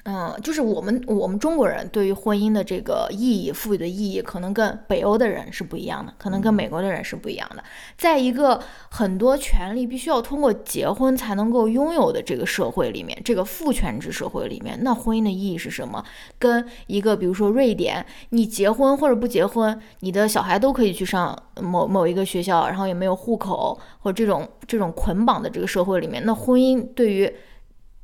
嗯，就是我们我们中国人对于婚姻的这个意义赋予的意义，可能跟北欧的人是不一样的，可能跟美国的人是不一样的。在一个很多权利必须要通过结婚才能够拥有的这个社会里面，这个父权制社会里面，那婚姻的意义是什么？跟一个比如说瑞典，你结婚或者不结婚，你的小孩都可以去上某某一个学校，然后也没有户口或者这种这种捆绑的这个社会里面，那婚姻对于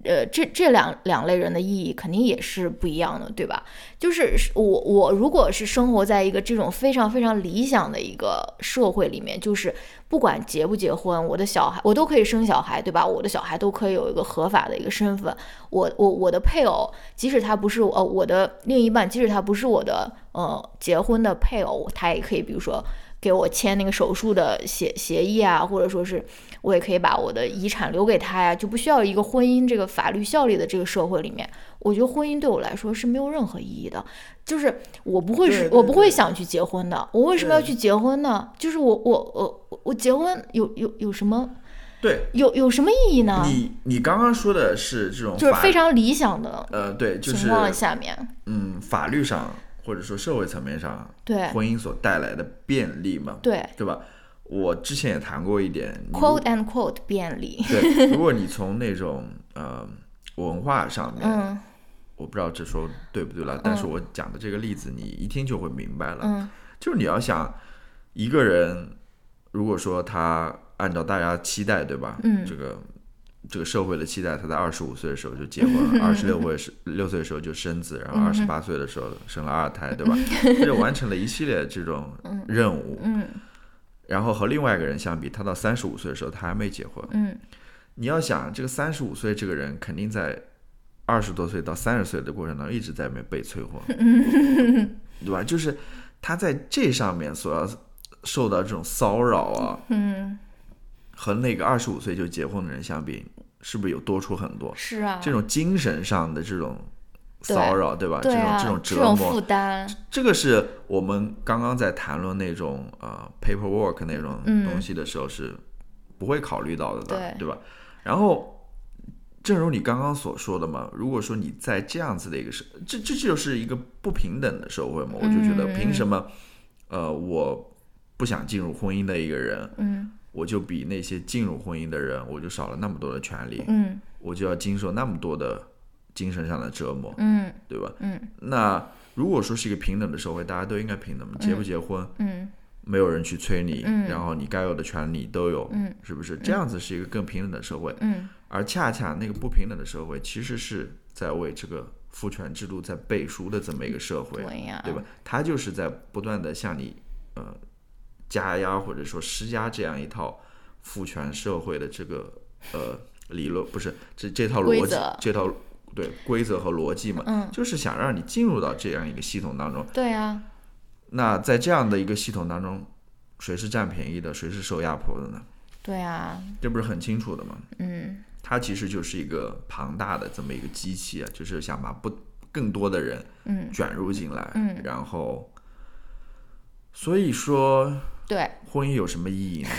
呃，这这两两类人的意义肯定也是不一样的，对吧？就是我我如果是生活在一个这种非常非常理想的一个社会里面，就是不管结不结婚，我的小孩我都可以生小孩，对吧？我的小孩都可以有一个合法的一个身份。我我我的配偶，即使他不是呃我的另一半，即使他不是我的呃结婚的配偶，他也可以比如说给我签那个手术的协协议啊，或者说是我也可以把我的遗产留给他呀，就不需要一个婚姻这个法律效力的这个社会里面，我觉得婚姻对我来说是没有任何意义的，就是我不会是我不会想去结婚的，我为什么要去结婚呢？就是我我我我我结婚有有有什么对。有有什么意义呢？你你刚刚说的是这种就是非常理想的呃对，就是情况下面，嗯法律上或者说社会层面上，对婚姻所带来的便利嘛，对对吧？我之前也谈过一点，quote and quote 便利，对，如果你从那种呃文化上面，嗯我不知道这说对不对了，但是我讲的这个例子，你一听就会明白了。嗯就是你要想一个人，如果说他按照大家期待，对吧？嗯这个这个社会的期待，他在二十五岁的时候就结婚了，二十六岁是六岁的时候就生子，然后二十八岁的时候生了二胎，对吧？他就完成了一系列这种任务。嗯然后和另外一个人相比，他到三十五岁的时候他还没结婚。嗯你要想，这个三十五岁这个人肯定在二十多岁到三十岁的过程当中一直在被被催婚，对吧？就是他在这上面所要受到这种骚扰啊，嗯，和那个二十五岁就结婚的人相比，是不是有多出很多？是啊，这种精神上的这种骚扰，对吧？对啊，这种这这种种折磨负，担，这个是我们刚刚在谈论那种呃 paperwork 那种嗯东西的时候是不会考虑到的，对对吧？然后，正如你刚刚所说的嘛，如果说你在这样子的一个社，这这就是一个不平等的社会嘛，我就觉得嗯凭什么，呃，我不想进入婚姻的一个人，嗯我就比那些进入婚姻的人，我就少了那么多的权利，嗯。我就要经受那么多的精神上的折磨，嗯。对吧？嗯。那如果说是一个平等的社会，大家都应该平等，结不结婚，嗯。没有人去催你，嗯。然后你该有的权利你都有，嗯。是不是？这样子是一个更平等的社会，嗯。而恰恰那个不平等的社会，其实是在为这个父权制度在背书的这么一个社会，对呀，对吧？它就是在不断的向你呃加压或者说施加这样一套父权社会的这个呃理论，不是这这套逻辑，这套对规则和逻辑嘛，嗯就是想让你进入到这样一个系统当中。对呀，那在这样的一个系统当中，谁是占便宜的，谁是受压迫的呢？对呀，这不是很清楚的吗？嗯它其实就是一个庞大的这么一个机器啊，就是想把不更多的人嗯卷入进来，嗯然后，所以说对婚姻有什么意义呢？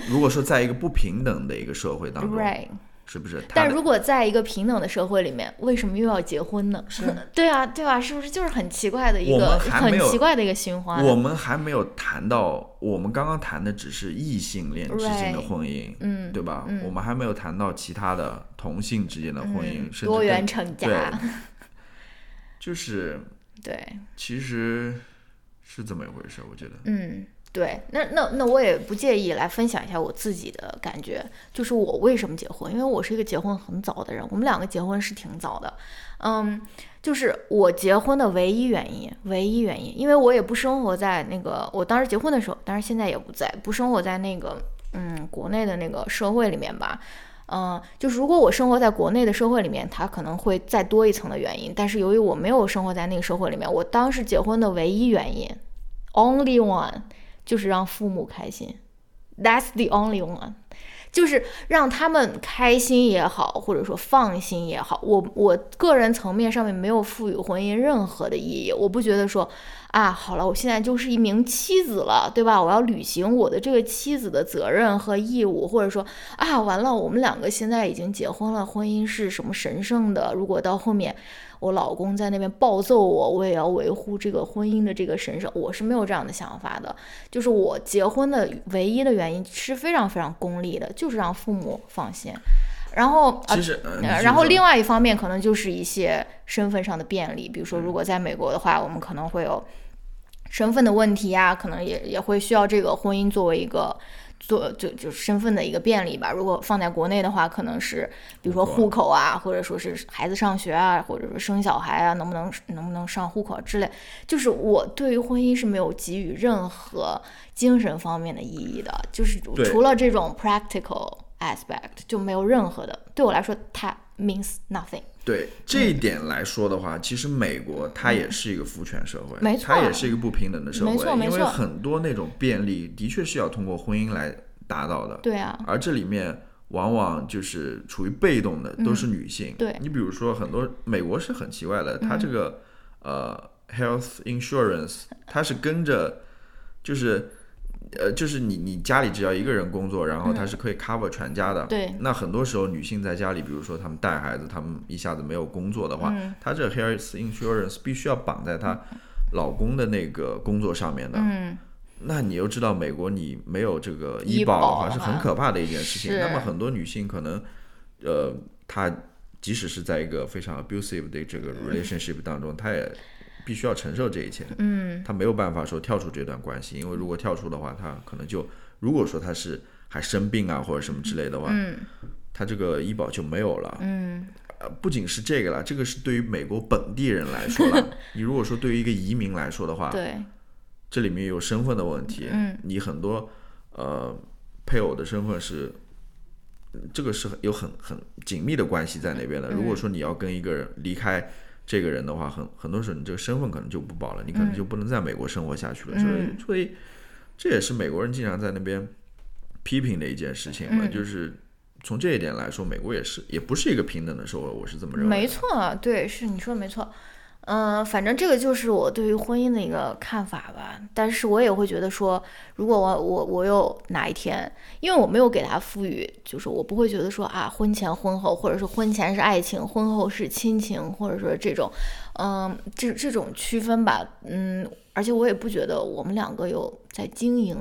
如果说在一个不平等的一个社会当中，，right。是不是？但如果在一个平等的社会里面，为什么又要结婚呢？是对啊，对吧？是不是就是很奇怪的一个很奇怪的一个循环？我们还没有谈到，我们刚刚谈的只是异性恋之间的婚姻嗯，对吧？嗯我们还没有谈到其他的同性之间的婚姻，嗯甚至多元成对家，就是对，其实是这么一回事，我觉得。嗯，对，那那那我也不介意来分享一下我自己的感觉，就是我为什么结婚，因为我是一个结婚很早的人，我们两个结婚是挺早的，嗯，就是我结婚的唯一原因，唯一原因，因为我也不生活在那个我当时结婚的时候，当然现在也不在，不生活在那个嗯国内的那个社会里面吧。嗯，就是如果我生活在国内的社会里面，它可能会再多一层的原因。但是由于我没有生活在那个社会里面，我当时结婚的唯一原因，only one，就是让父母开心，That's the only one，就是让他们开心也好，或者说放心也好，我我个人层面上面没有赋予婚姻任何的意义，我不觉得说啊，好了，我现在就是一名妻子了，对吧？我要履行我的这个妻子的责任和义务，或者说啊，完了，我们两个现在已经结婚了，婚姻是什么神圣的？如果到后面我老公在那边暴揍我，我也要维护这个婚姻的这个神圣，我是没有这样的想法的。就是我结婚的唯一的原因是非常非常功利的，就是让父母放心。然后，呃其实，然后另外一方面可能就是一些身份上的便利，比如说如果在美国的话，我们可能会有身份的问题呀、可能也也会需要这个婚姻作为一个做就就是身份的一个便利吧。如果放在国内的话，可能是比如说户口啊，或者说是孩子上学啊，或者说生小孩啊，能不能能不能上户口之类。就是我对于婚姻是没有给予任何精神方面的意义的，就是除了这种 practical aspect 就没有任何的，对我来说它 means nothing。对这一点来说的话，其实美国它也是一个父权社会，没错它也是一个不平等的社会，没错没错因为很多那种便利的确是要通过婚姻来达到的，对啊，而这里面往往就是处于被动的都是女性。嗯对嗯你比如说很多美国是很奇怪的，它这个呃 health insurance 它是跟着就是。呃，就是你你家里只要一个人工作，然后他是可以 cover 全家的。嗯对那很多时候女性在家里，比如说她们带孩子，她们一下子没有工作的话，嗯她这 health insurance 必须要绑在她老公的那个工作上面的。嗯，那你又知道美国你没有这个医医保的话是很可怕的一件事情。是那么很多女性可能，呃，她即使是在一个非常 abusive 的这个 relationship 当中，她也必须要承受这一切。嗯，他没有办法说跳出这段关系，因为如果跳出的话，他可能就如果说他是还生病啊或者什么之类的话，嗯他这个医保就没有了。不仅是这个了，这个是对于美国本地人来说了。你如果说对于一个移民来说的话，对，这里面有身份的问题，嗯，你很多呃配偶的身份是，这个是有很很紧密的关系在那边的。如果说你要跟一个人离开这个人的话，很很多时候你这个身份可能就不保了，你可能就不能在美国生活下去了。所以所以这也是美国人经常在那边批评的一件事情嘛，就是。从这一点来说，美国也是也不是一个平等的社会，我是这么认为。没错，对，是你说的没错。嗯、反正这个就是我对于婚姻的一个看法吧。但是我也会觉得说，如果我我我有哪一天，因为我没有给他赋予，就是我不会觉得说啊，婚前婚后，或者是婚前是爱情，婚后是亲情，或者说这种，嗯，这这种区分吧，嗯，而且我也不觉得我们两个有在经营。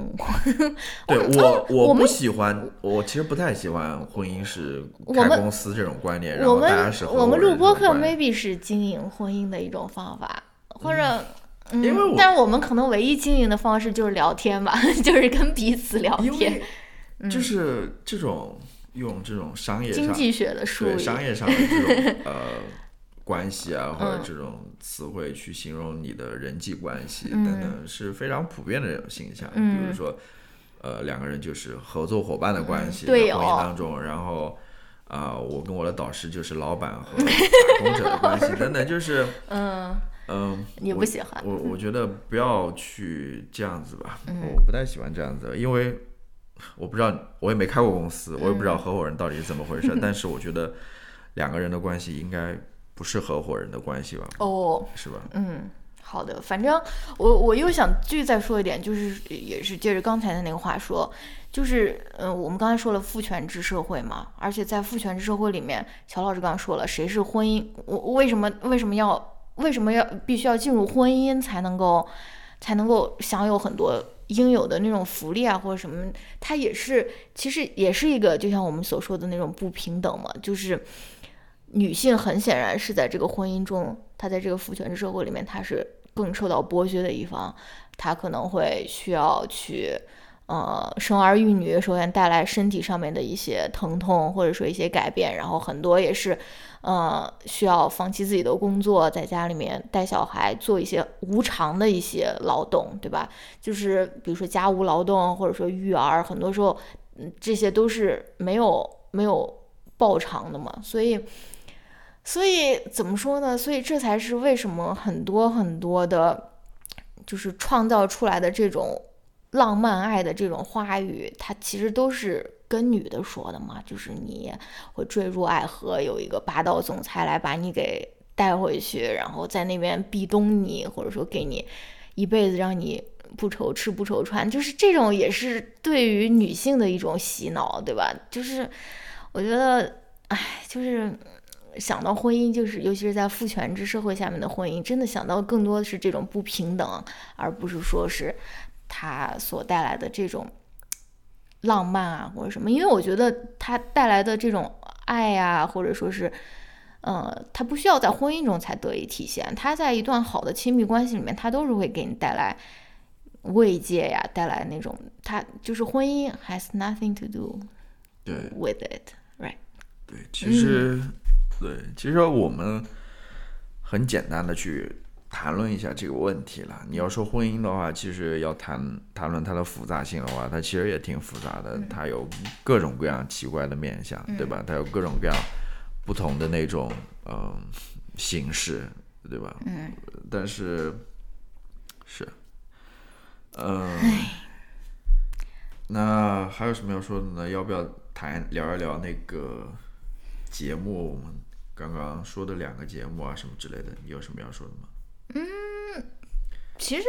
对我我，不喜欢，我其实不太喜欢婚姻是开公司这种观念，然我后大家们是合我们录播课这种观念 maybe 是经营婚姻的一种方法，或者。嗯，因为我但是我们可能唯一经营的方式就是聊天吧，就是跟彼此聊天为，就是这种用这种商业上经济学的术对语。商业上的这种 呃关系啊，或者嗯这种词汇去形容你的人际关系嗯。等等，是非常普遍的这种现象。嗯。比如说，呃，两个人就是合作伙伴的关系，婚姻当中，然后。啊、我跟我的导师就是老板和 打工者的关系等等，就是嗯，嗯，你我不喜欢。我我觉得不要去这样子吧，嗯。我不太喜欢这样子，因为我不知道，我也没开过公司，我也不知道合伙人到底是怎么回事，但是我觉得两个人的关系应该不是合伙人的关系吧，哦，是吧？嗯，好的，反正我我又想继续再说一点，就是也是接着刚才的那个话说，就是嗯、呃我们刚才说了父权制社会嘛，而且在父权制社会里面，乔老师刚刚说了，谁是婚姻，我我为什么为什么要为什么要必须要进入婚姻才能够才能够享有很多应有的那种福利啊，或者什么，它也是其实也是一个就像我们所说的那种不平等嘛，就是女性很显然是在这个婚姻中，她在这个父权制社会里面，她是更受到剥削的一方，她可能会需要去。呃，生儿育女首先带来身体上面的一些疼痛，或者说一些改变，然后很多也是，呃，需要放弃自己的工作，在家里面带小孩，做一些无偿的一些劳动，对吧？就是比如说家务劳动，或者说育儿，很多时候，嗯，这些都是没有没有报偿的嘛，所以，所以怎么说呢？所以这才是为什么很多很多的，就是创造出来的这种浪漫爱的这种话语，它其实都是跟女的说的嘛，就是你会坠入爱河，有一个霸道总裁来把你给带回去，然后在那边壁咚你，或者说给你一辈子让你不愁吃不愁穿，就是这种也是对于女性的一种洗脑，对吧？就是我觉得，哎，就是。想到婚姻，就是尤其是在父权制社会下面的婚姻，真的想到更多的是这种不平等，而不是说是它所带来的这种浪漫啊或者什么。因为我觉得它带来的这种爱呀、或者说是，呃，它不需要在婚姻中才得以体现，它在一段好的亲密关系里面，它都是会给你带来慰藉呀，带来那种，它就是婚姻 has nothing to do 对 with it，right？对，其实、嗯对，其实我们很简单的去谈论一下这个问题了。你要说婚姻的话，其实要谈谈论它的复杂性的话，它其实也挺复杂的，它有各种各样奇怪的面相，对吧？它有各种各样不同的那种嗯形式，对吧？嗯，但是是，嗯，那还有什么要说的呢？要不要谈聊一聊那个节目？我们刚刚说的两个节目啊，什么之类的，你有什么要说的吗？嗯其实，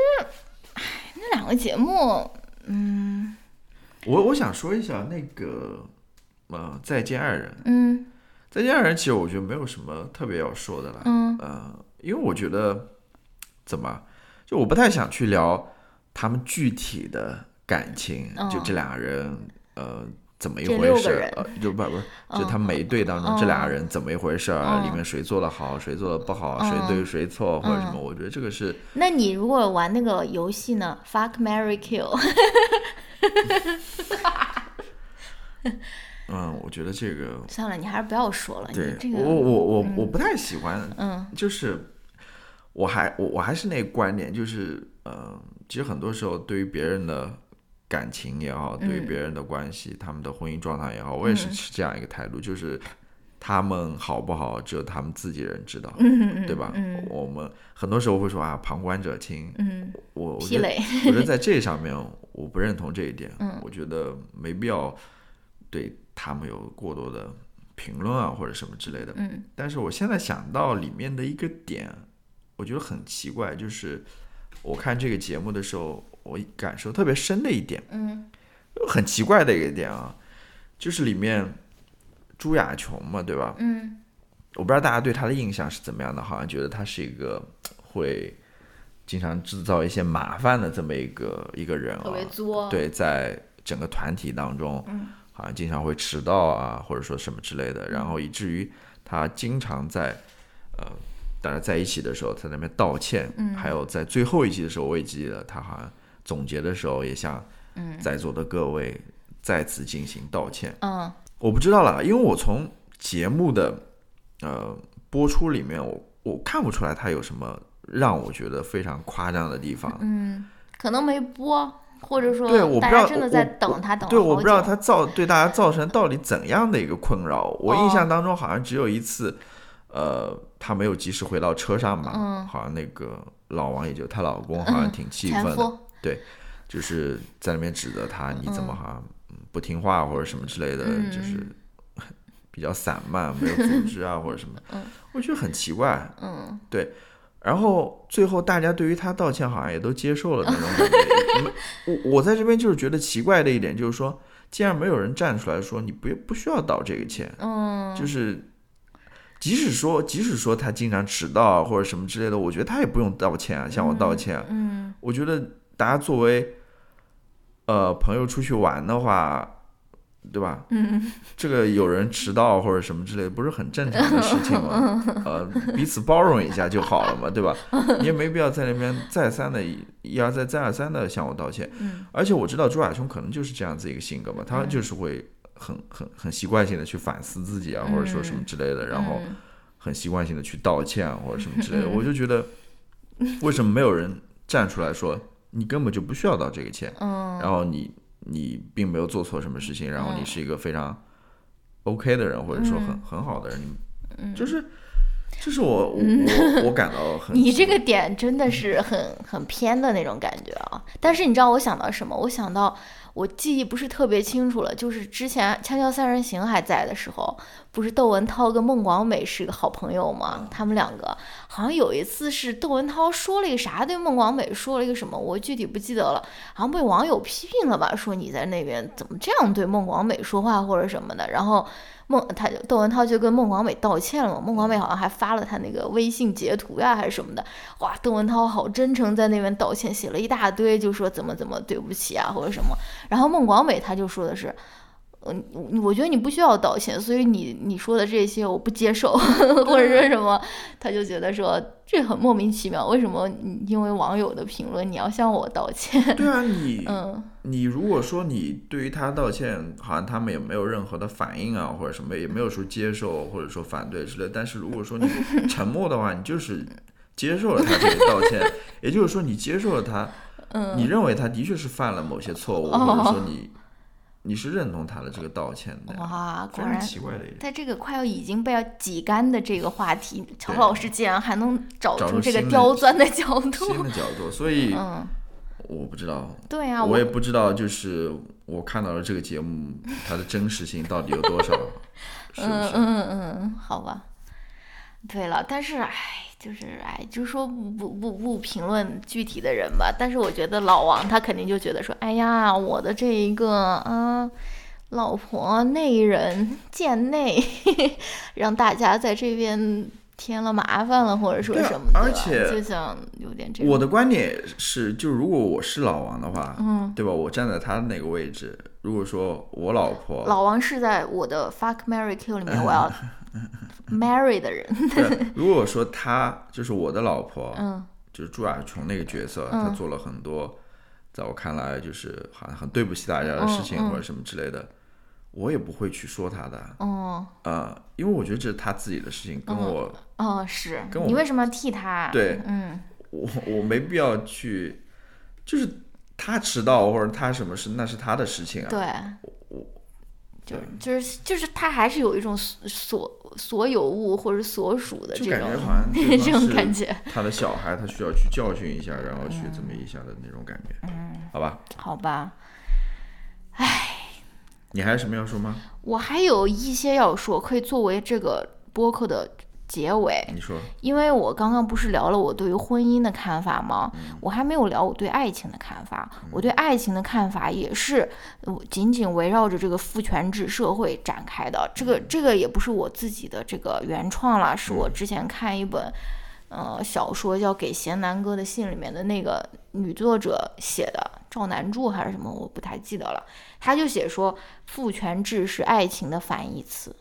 唉，那两个节目，嗯我我想说一下那个，呃，再见爱人，嗯再见爱人，其实我觉得没有什么特别要说的了，嗯呃，因为我觉得怎么，就我不太想去聊他们具体的感情，哦就这俩人，呃，怎么一回事？呃，就不不是，就嗯他每一对当中嗯这俩人怎么一回事里面谁做的好，谁做的不好，谁嗯对谁错或者什么？嗯我觉得这个是那你如果玩那个游戏呢？Fuck Mary Kill，嗯，我觉得这个 算了，你还是不要说了。对你这个，我我我我不太喜欢，嗯就是我还我我还是那个观点，就是呃，其实很多时候对于别人的感情也好，对别人的关系，他们的婚姻状态也好，我也是持这样一个态度，就是他们好不好，只有他们自己人知道，对吧？嗯。我们很多时候会说啊，旁观者清，嗯，我我觉得，我觉得在这上面我不认同这一点，嗯。我觉得没必要对他们有过多的评论啊或者什么之类的。嗯。但是我现在想到里面的一个点，我觉得很奇怪，就是我看这个节目的时候，我感受特别深的一点，嗯很奇怪的一个点啊，就是里面朱亚琼嘛，对吧？嗯我不知道大家对她的印象是怎么样的，好像觉得她是一个会经常制造一些麻烦的这么一个一个人啊特，别作。，对，在整个团体当中，嗯好像经常会迟到啊，或者说什么之类的，然后以至于她经常在呃当然在一起的时候，在那边道歉，嗯还有在最后一集的时候，我也记得他好像总结的时候也向嗯。在座的各位再次进行道歉。嗯。我不知道了，因为我从节目的呃播出里面，我我看不出来他有什么让我觉得非常夸张的地方。嗯，可能没播，或者说对，我不知道，真的在等他，等对，我不知道他造对大家造成到底怎样的一个困扰。我印哦象当中好像只有一次，呃，他没有及时回到车上嘛，嗯。好像那个老王也就她老公好像嗯挺气愤的，前夫，就是在那边指责他你怎么好像嗯不听话或者什么之类的，嗯就是 比较散漫，没有组织啊或者什么嗯，我觉得很奇怪。嗯对然后最后大家对于他道歉好像也都接受了那种感觉。没我我在这边就是觉得奇怪的一点就是说，既然没有人站出来说你不不需要道这个歉，嗯，就是即使说即使说他经常迟到或者什么之类的，我觉得他也不用道歉啊，向我道歉。嗯我觉得大家作为呃朋友出去玩的话，对吧？嗯这个有人迟到或者什么之类的，不是很正常的事情吗？呃，彼此包容一下就好了嘛，对吧？你也没必要在那边再三的一一而再再而三的向我道歉。嗯而且我知道朱亚琼可能就是这样子一个性格嘛，他就是会很很很习惯性的去反思自己啊，或者说什么之类的，然后嗯很习惯性的去道歉啊或者什么之类的。嗯我就觉得，为什么没有人站出来说你根本就不需要道这个歉？嗯，然后你你并没有做错什么事情，然后你嗯是一个非常 OK 的人，或者说很嗯很好的人，嗯就是就是我 我我我感到很你这个点真的是很很偏的那种感觉啊！但是你知道我想到什么？我想到我记忆不是特别清楚了，就是之前《锵锵三人行》还在的时候，不是窦文涛跟孟广美是个好朋友吗？他们两个好像有一次是窦文涛说了一个啥，对孟广美说了一个什么，我具体不记得了，好像被网友批评了吧，说你在那边怎么这样对孟广美说话或者什么的，然后。孟他就窦文涛就跟孟广美道歉了嘛，孟广美好像还发了他那个微信截图呀还是什么的，哇，窦文涛好真诚，在那边道歉，写了一大堆，就说怎么怎么对不起啊或者什么，然后孟广美他就说的是。嗯，我我觉得你不需要道歉，所以你你说的这些我不接受，或者说什么，他就觉得说这很莫名其妙，为什么你因为网友的评论你要向我道歉？对啊，你嗯 你如果说你对于他道歉，好像他们也没有任何的反应啊，或者什么，也没有说接受或者说反对之类。但是如果说你沉默的话，你就是接受了他这个道歉，也就是说你接受了他，嗯，你认为他的确是犯了某些错误，哦或者说你你是认同他的这个道歉的，哇，果然奇怪的。在这个快要已经被要挤干的这个话题，乔老师竟然还能找找出这个刁钻的角度新度。的角度，所以嗯，我不知道，对啊，我也不知道，就是我看到了这个节目，它的真实性到底有多少，是不是？嗯嗯嗯，好吧。对了，但是哎，就是哎，就说不不不评论具体的人吧。但是我觉得老王他肯定就觉得说，哎呀，我的这一个嗯，老婆内人贱内，让大家在这边添了麻烦了，或者说什么的，而且就想有点这种。我的观点是，就如果我是老王的话，嗯，对吧？我站在他的那个位置，如果说我老婆，老王是在我的 fuck Mary Kill 里面我要 marry 的人。对，如果说他就是我的老婆，嗯就是朱亚琼那个角色，嗯她做了很多，在我看来就是好像很对不起大家的事情或者什么之类的，我也不会去说他的，哦呃，因为我觉得这是他自己的事情，跟我、哦，是跟我你为什么要替他？对嗯我我没必要去，就是他迟到或者他什么事，那是他的事情啊，对。我就就是就是他还是有一种所所所有物或者所属的这种感觉好像对 这种感觉。他的小孩，他需要去教训一下，然后去这么一下的那种感觉，嗯，好吧？好吧，你还有什么要说吗？我还有一些要说，可以作为这个播客的结尾。你说，因为我刚刚不是聊了我对于婚姻的看法吗？我还没有聊我对爱情的看法。我对爱情的看法也是呃紧紧围绕着这个父权制社会展开的。这个这个也不是我自己的这个原创啦，是我之前看一本呃小说叫《给贤南哥的信》里面的那个女作者写的，赵南柱还是什么，我不太记得了。他就写说，父权制是爱情的反义词。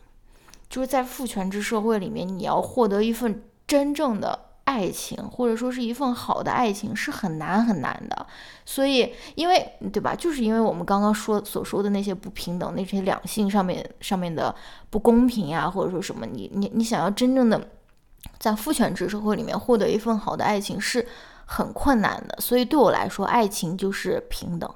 就是在父权制社会里面，你要获得一份真正的爱情，或者说是一份好的爱情，是很难很难的。所以，因为对吧？就是因为我们刚刚说所说的那些不平等，那些两性上面上面的不公平呀，或者说什么，你你你想要真正的在父权制社会里面获得一份好的爱情是很困难的。所以对我来说，爱情就是平等。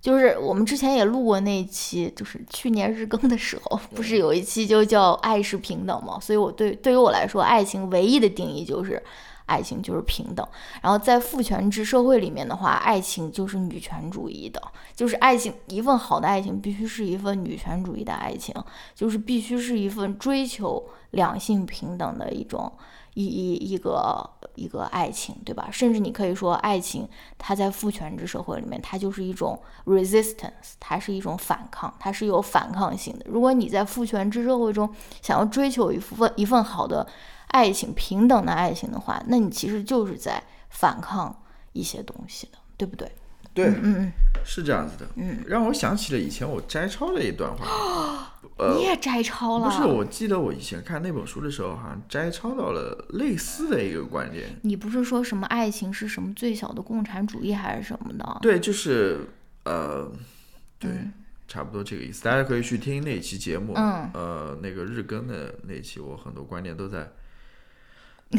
就是我们之前也录过那一期，就是去年日更的时候，不是有一期就叫“爱是平等”吗？所以我对对于我来说，爱情唯一的定义就是，爱情就是平等。然后在父权制社会里面的话，爱情就是女权主义的，就是爱情一份好的爱情必须是一份女权主义的爱情，就是必须是一份追求两性平等的一种一一一个一个爱情，对吧？甚至你可以说，爱情它在父权制社会里面，它就是一种 resistance，它是一种反抗，它是有反抗性的。如果你在父权制社会中想要追求一份一份好的爱情、平等的爱情的话，那你其实就是在反抗一些东西的，对不对？对，嗯嗯是这样子的，嗯，让我想起了以前我摘抄的一段话。你也摘抄了？不是，我记得我以前看那本书的时候，好像摘抄到了类似的一个观点。你不是说什么爱情是什么最小的共产主义还是什么的？对，就是呃，对，嗯差不多这个意思。大家可以去听那期节目，嗯呃，那个日更的那期，我很多观点都在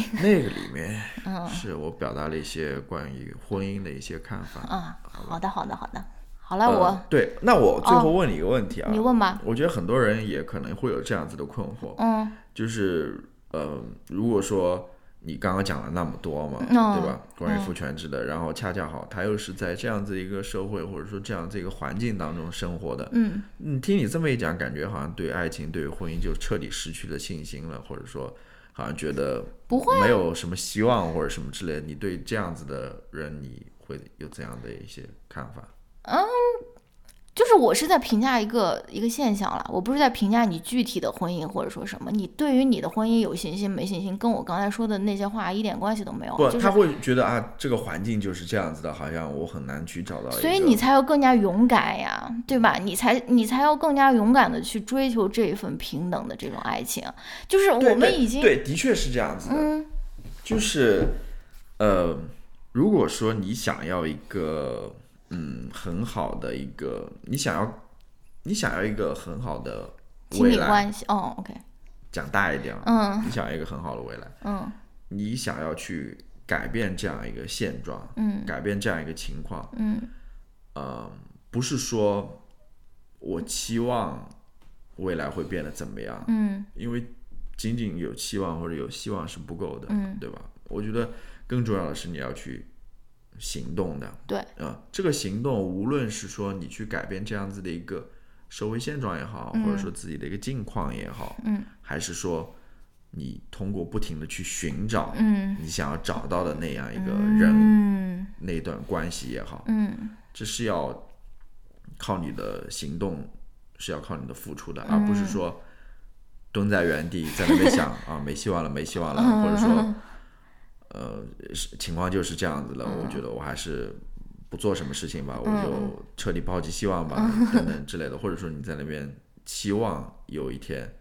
那个里面，嗯是我表达了一些关于婚姻的一些看法。啊，好的好的好的，好了，呃我、对，那我最后问你一个问题啊，你问吧。我觉得很多人也可能会有这样子的困惑，嗯。就是呃，如果说你刚刚讲了那么多嘛，嗯。对吧？关于父权制的，然后恰恰好他又是在这样子一个社会或者说这样子一个环境当中生活的，嗯。你，听你这么一讲，感觉好像对爱情、对婚姻就彻底失去了信心了，或者说好像觉得不会啊没有什么希望或者什么之类的。你对这样子的人，你会有怎样的一些看法？就是我是在评价一个一个现象了，我不是在评价你具体的婚姻或者说什么。你对于你的婚姻有信心没信心，跟我刚才说的那些话一点关系都没有。不，哦就是他会觉得啊，这个环境就是这样子的，好像我很难去找到。所以你才要更加勇敢呀，对吧？你才你才要更加勇敢的去追求这一份平等的这种爱情。就是我们已经对，的确是这样子的。嗯就是，呃，如果说你想要一个嗯很好的一个，你想要你想要一个很好的亲密未来，关系哦，OK，讲大一点啊，嗯。你想要一个很好的未来，嗯。你想要去改变这样一个现状，嗯。改变这样一个情况，嗯。呃，不是说我期望未来会变得怎么样，嗯。因为仅仅有期望或者有希望是不够的，嗯。对吧？我觉得更重要的是你要去行动的，对，啊、这个行动无论是说你去改变这样子的一个社会现状也好，或者说自己的一个境况也好，嗯。还是说你通过不停的去寻找嗯。你想要找到的那样一个人、嗯。那段关系也好，嗯。这是要靠你的行动，是要靠你的付出的，而嗯不是说蹲在原地在那边想 啊没希望了，没希望了，嗯或者说呃是情况就是这样子了，嗯我觉得我还是不做什么事情吧，我就彻底抛弃希望吧，嗯等等之类的，或者说你在那边期望有一天。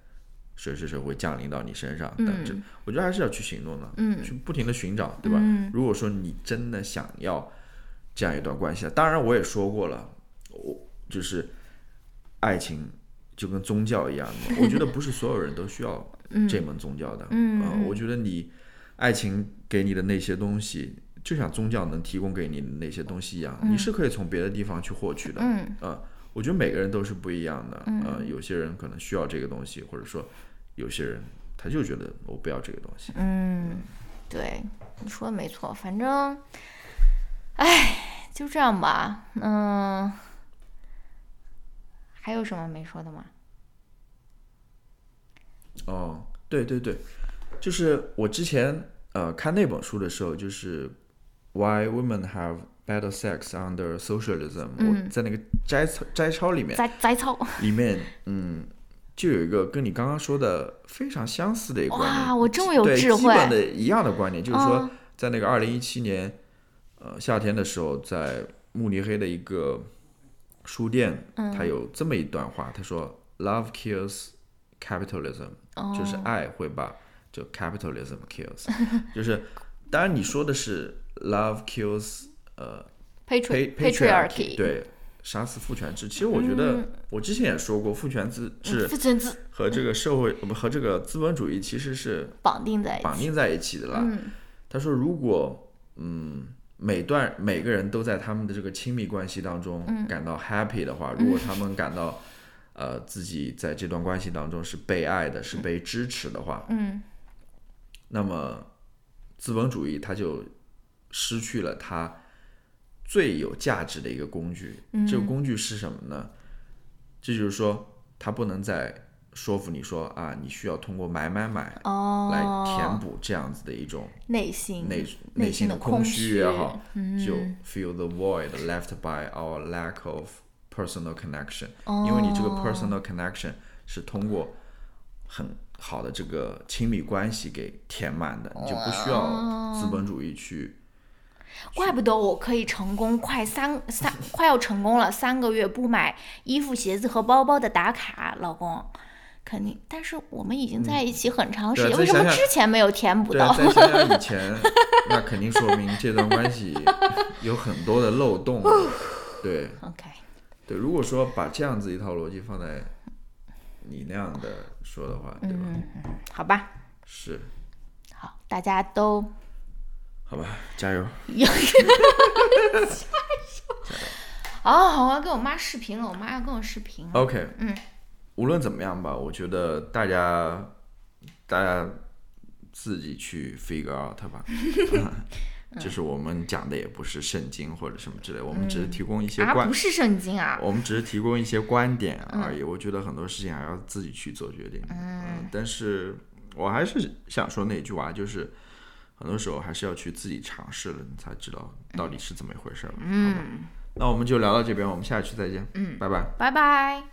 谁谁谁会降临到你身上？等这，我觉得还是要去行动的，嗯去不停的寻找，对吧？嗯如果说你真的想要这样一段关系，当然我也说过了，我就是爱情就跟宗教一样的，我觉得不是所有人都需要 这门宗教的，嗯呃我觉得你爱情给你的那些东西，就像宗教能提供给你的那些东西一样，你是可以从别的地方去获取的，嗯。呃，我觉得每个人都是不一样的，呃，有些人可能需要这个东西，或者说有些人他就觉得我不要这个东西，嗯，对，你说的没错，反正，哎，就这样吧。嗯，还有什么没说的吗？哦，对对对，就是我之前呃看那本书的时候，就是 Why Women Have Better Sex Under Socialism，、我在那个摘抄摘抄里面摘摘抄，里面，嗯，就有一个跟你刚刚说的非常相似的一个观念，哇，我这么有对，智慧，基本的一样的观念，就是说嗯，在那个二零一七年呃夏天的时候，在慕尼黑的一个书店，嗯。他有这么一段话，他说：“Love kills capitalism。”就是哦爱会把就 capitalism kills，就是当然你说的是 love kills 呃 patri pa- patriarchy，，对，杀死父权制。其实我觉得、嗯我之前也说过，父权制制和这个社会呃不和这个资本主义其实是绑定在一起。绑定在一起的啦。嗯他说，如果嗯每段每个人都在他们的这个亲密关系当中嗯感到 happy 的话，如果他们感到呃自己在这段关系当中是被爱的，是被支持的话，嗯那么资本主义它就失去了它最有价值的一个工具。嗯这个工具是什么呢？这就是说，它不能再说服你说啊，你需要通过买买买哦，来填补这样子的一种内心内内内心的空虚也好，嗯就 feel the void left by our lack of personal connection。哦因为你这个 personal connection 是通过很好的这个亲密关系给填满的，你就不需要资本主义去。怪不得我可以成功，快三三快要成功了，三个月不买衣服、鞋子和包包的打卡，老公，肯定。但是我们已经在一起很长时间，为什么之前没有填补到？再想想以 前，那肯定说明这段关系有很多的漏洞。对 OK，对，如果说把这样子一套逻辑放在你那样的说的话，对吧？好吧，是，好，大家都好吧，加油。加油哦，我要跟我妈视频了，我妈要跟我视频。OK，嗯，无论怎么样吧，我觉得大家大家自己去 figure out 吧。就是我们讲的也不是圣经或者什么之类，我们只是提供一些啊，观，不是圣经啊，我们只是提供一些观点而已。我觉得很多事情还要自己去做决定。嗯，但是我还是想说那句话，就是很多时候还是要去自己尝试了，你才知道到底是怎么一回事儿。嗯，那我们就聊到这边，我们下期再见。嗯，拜拜。拜拜。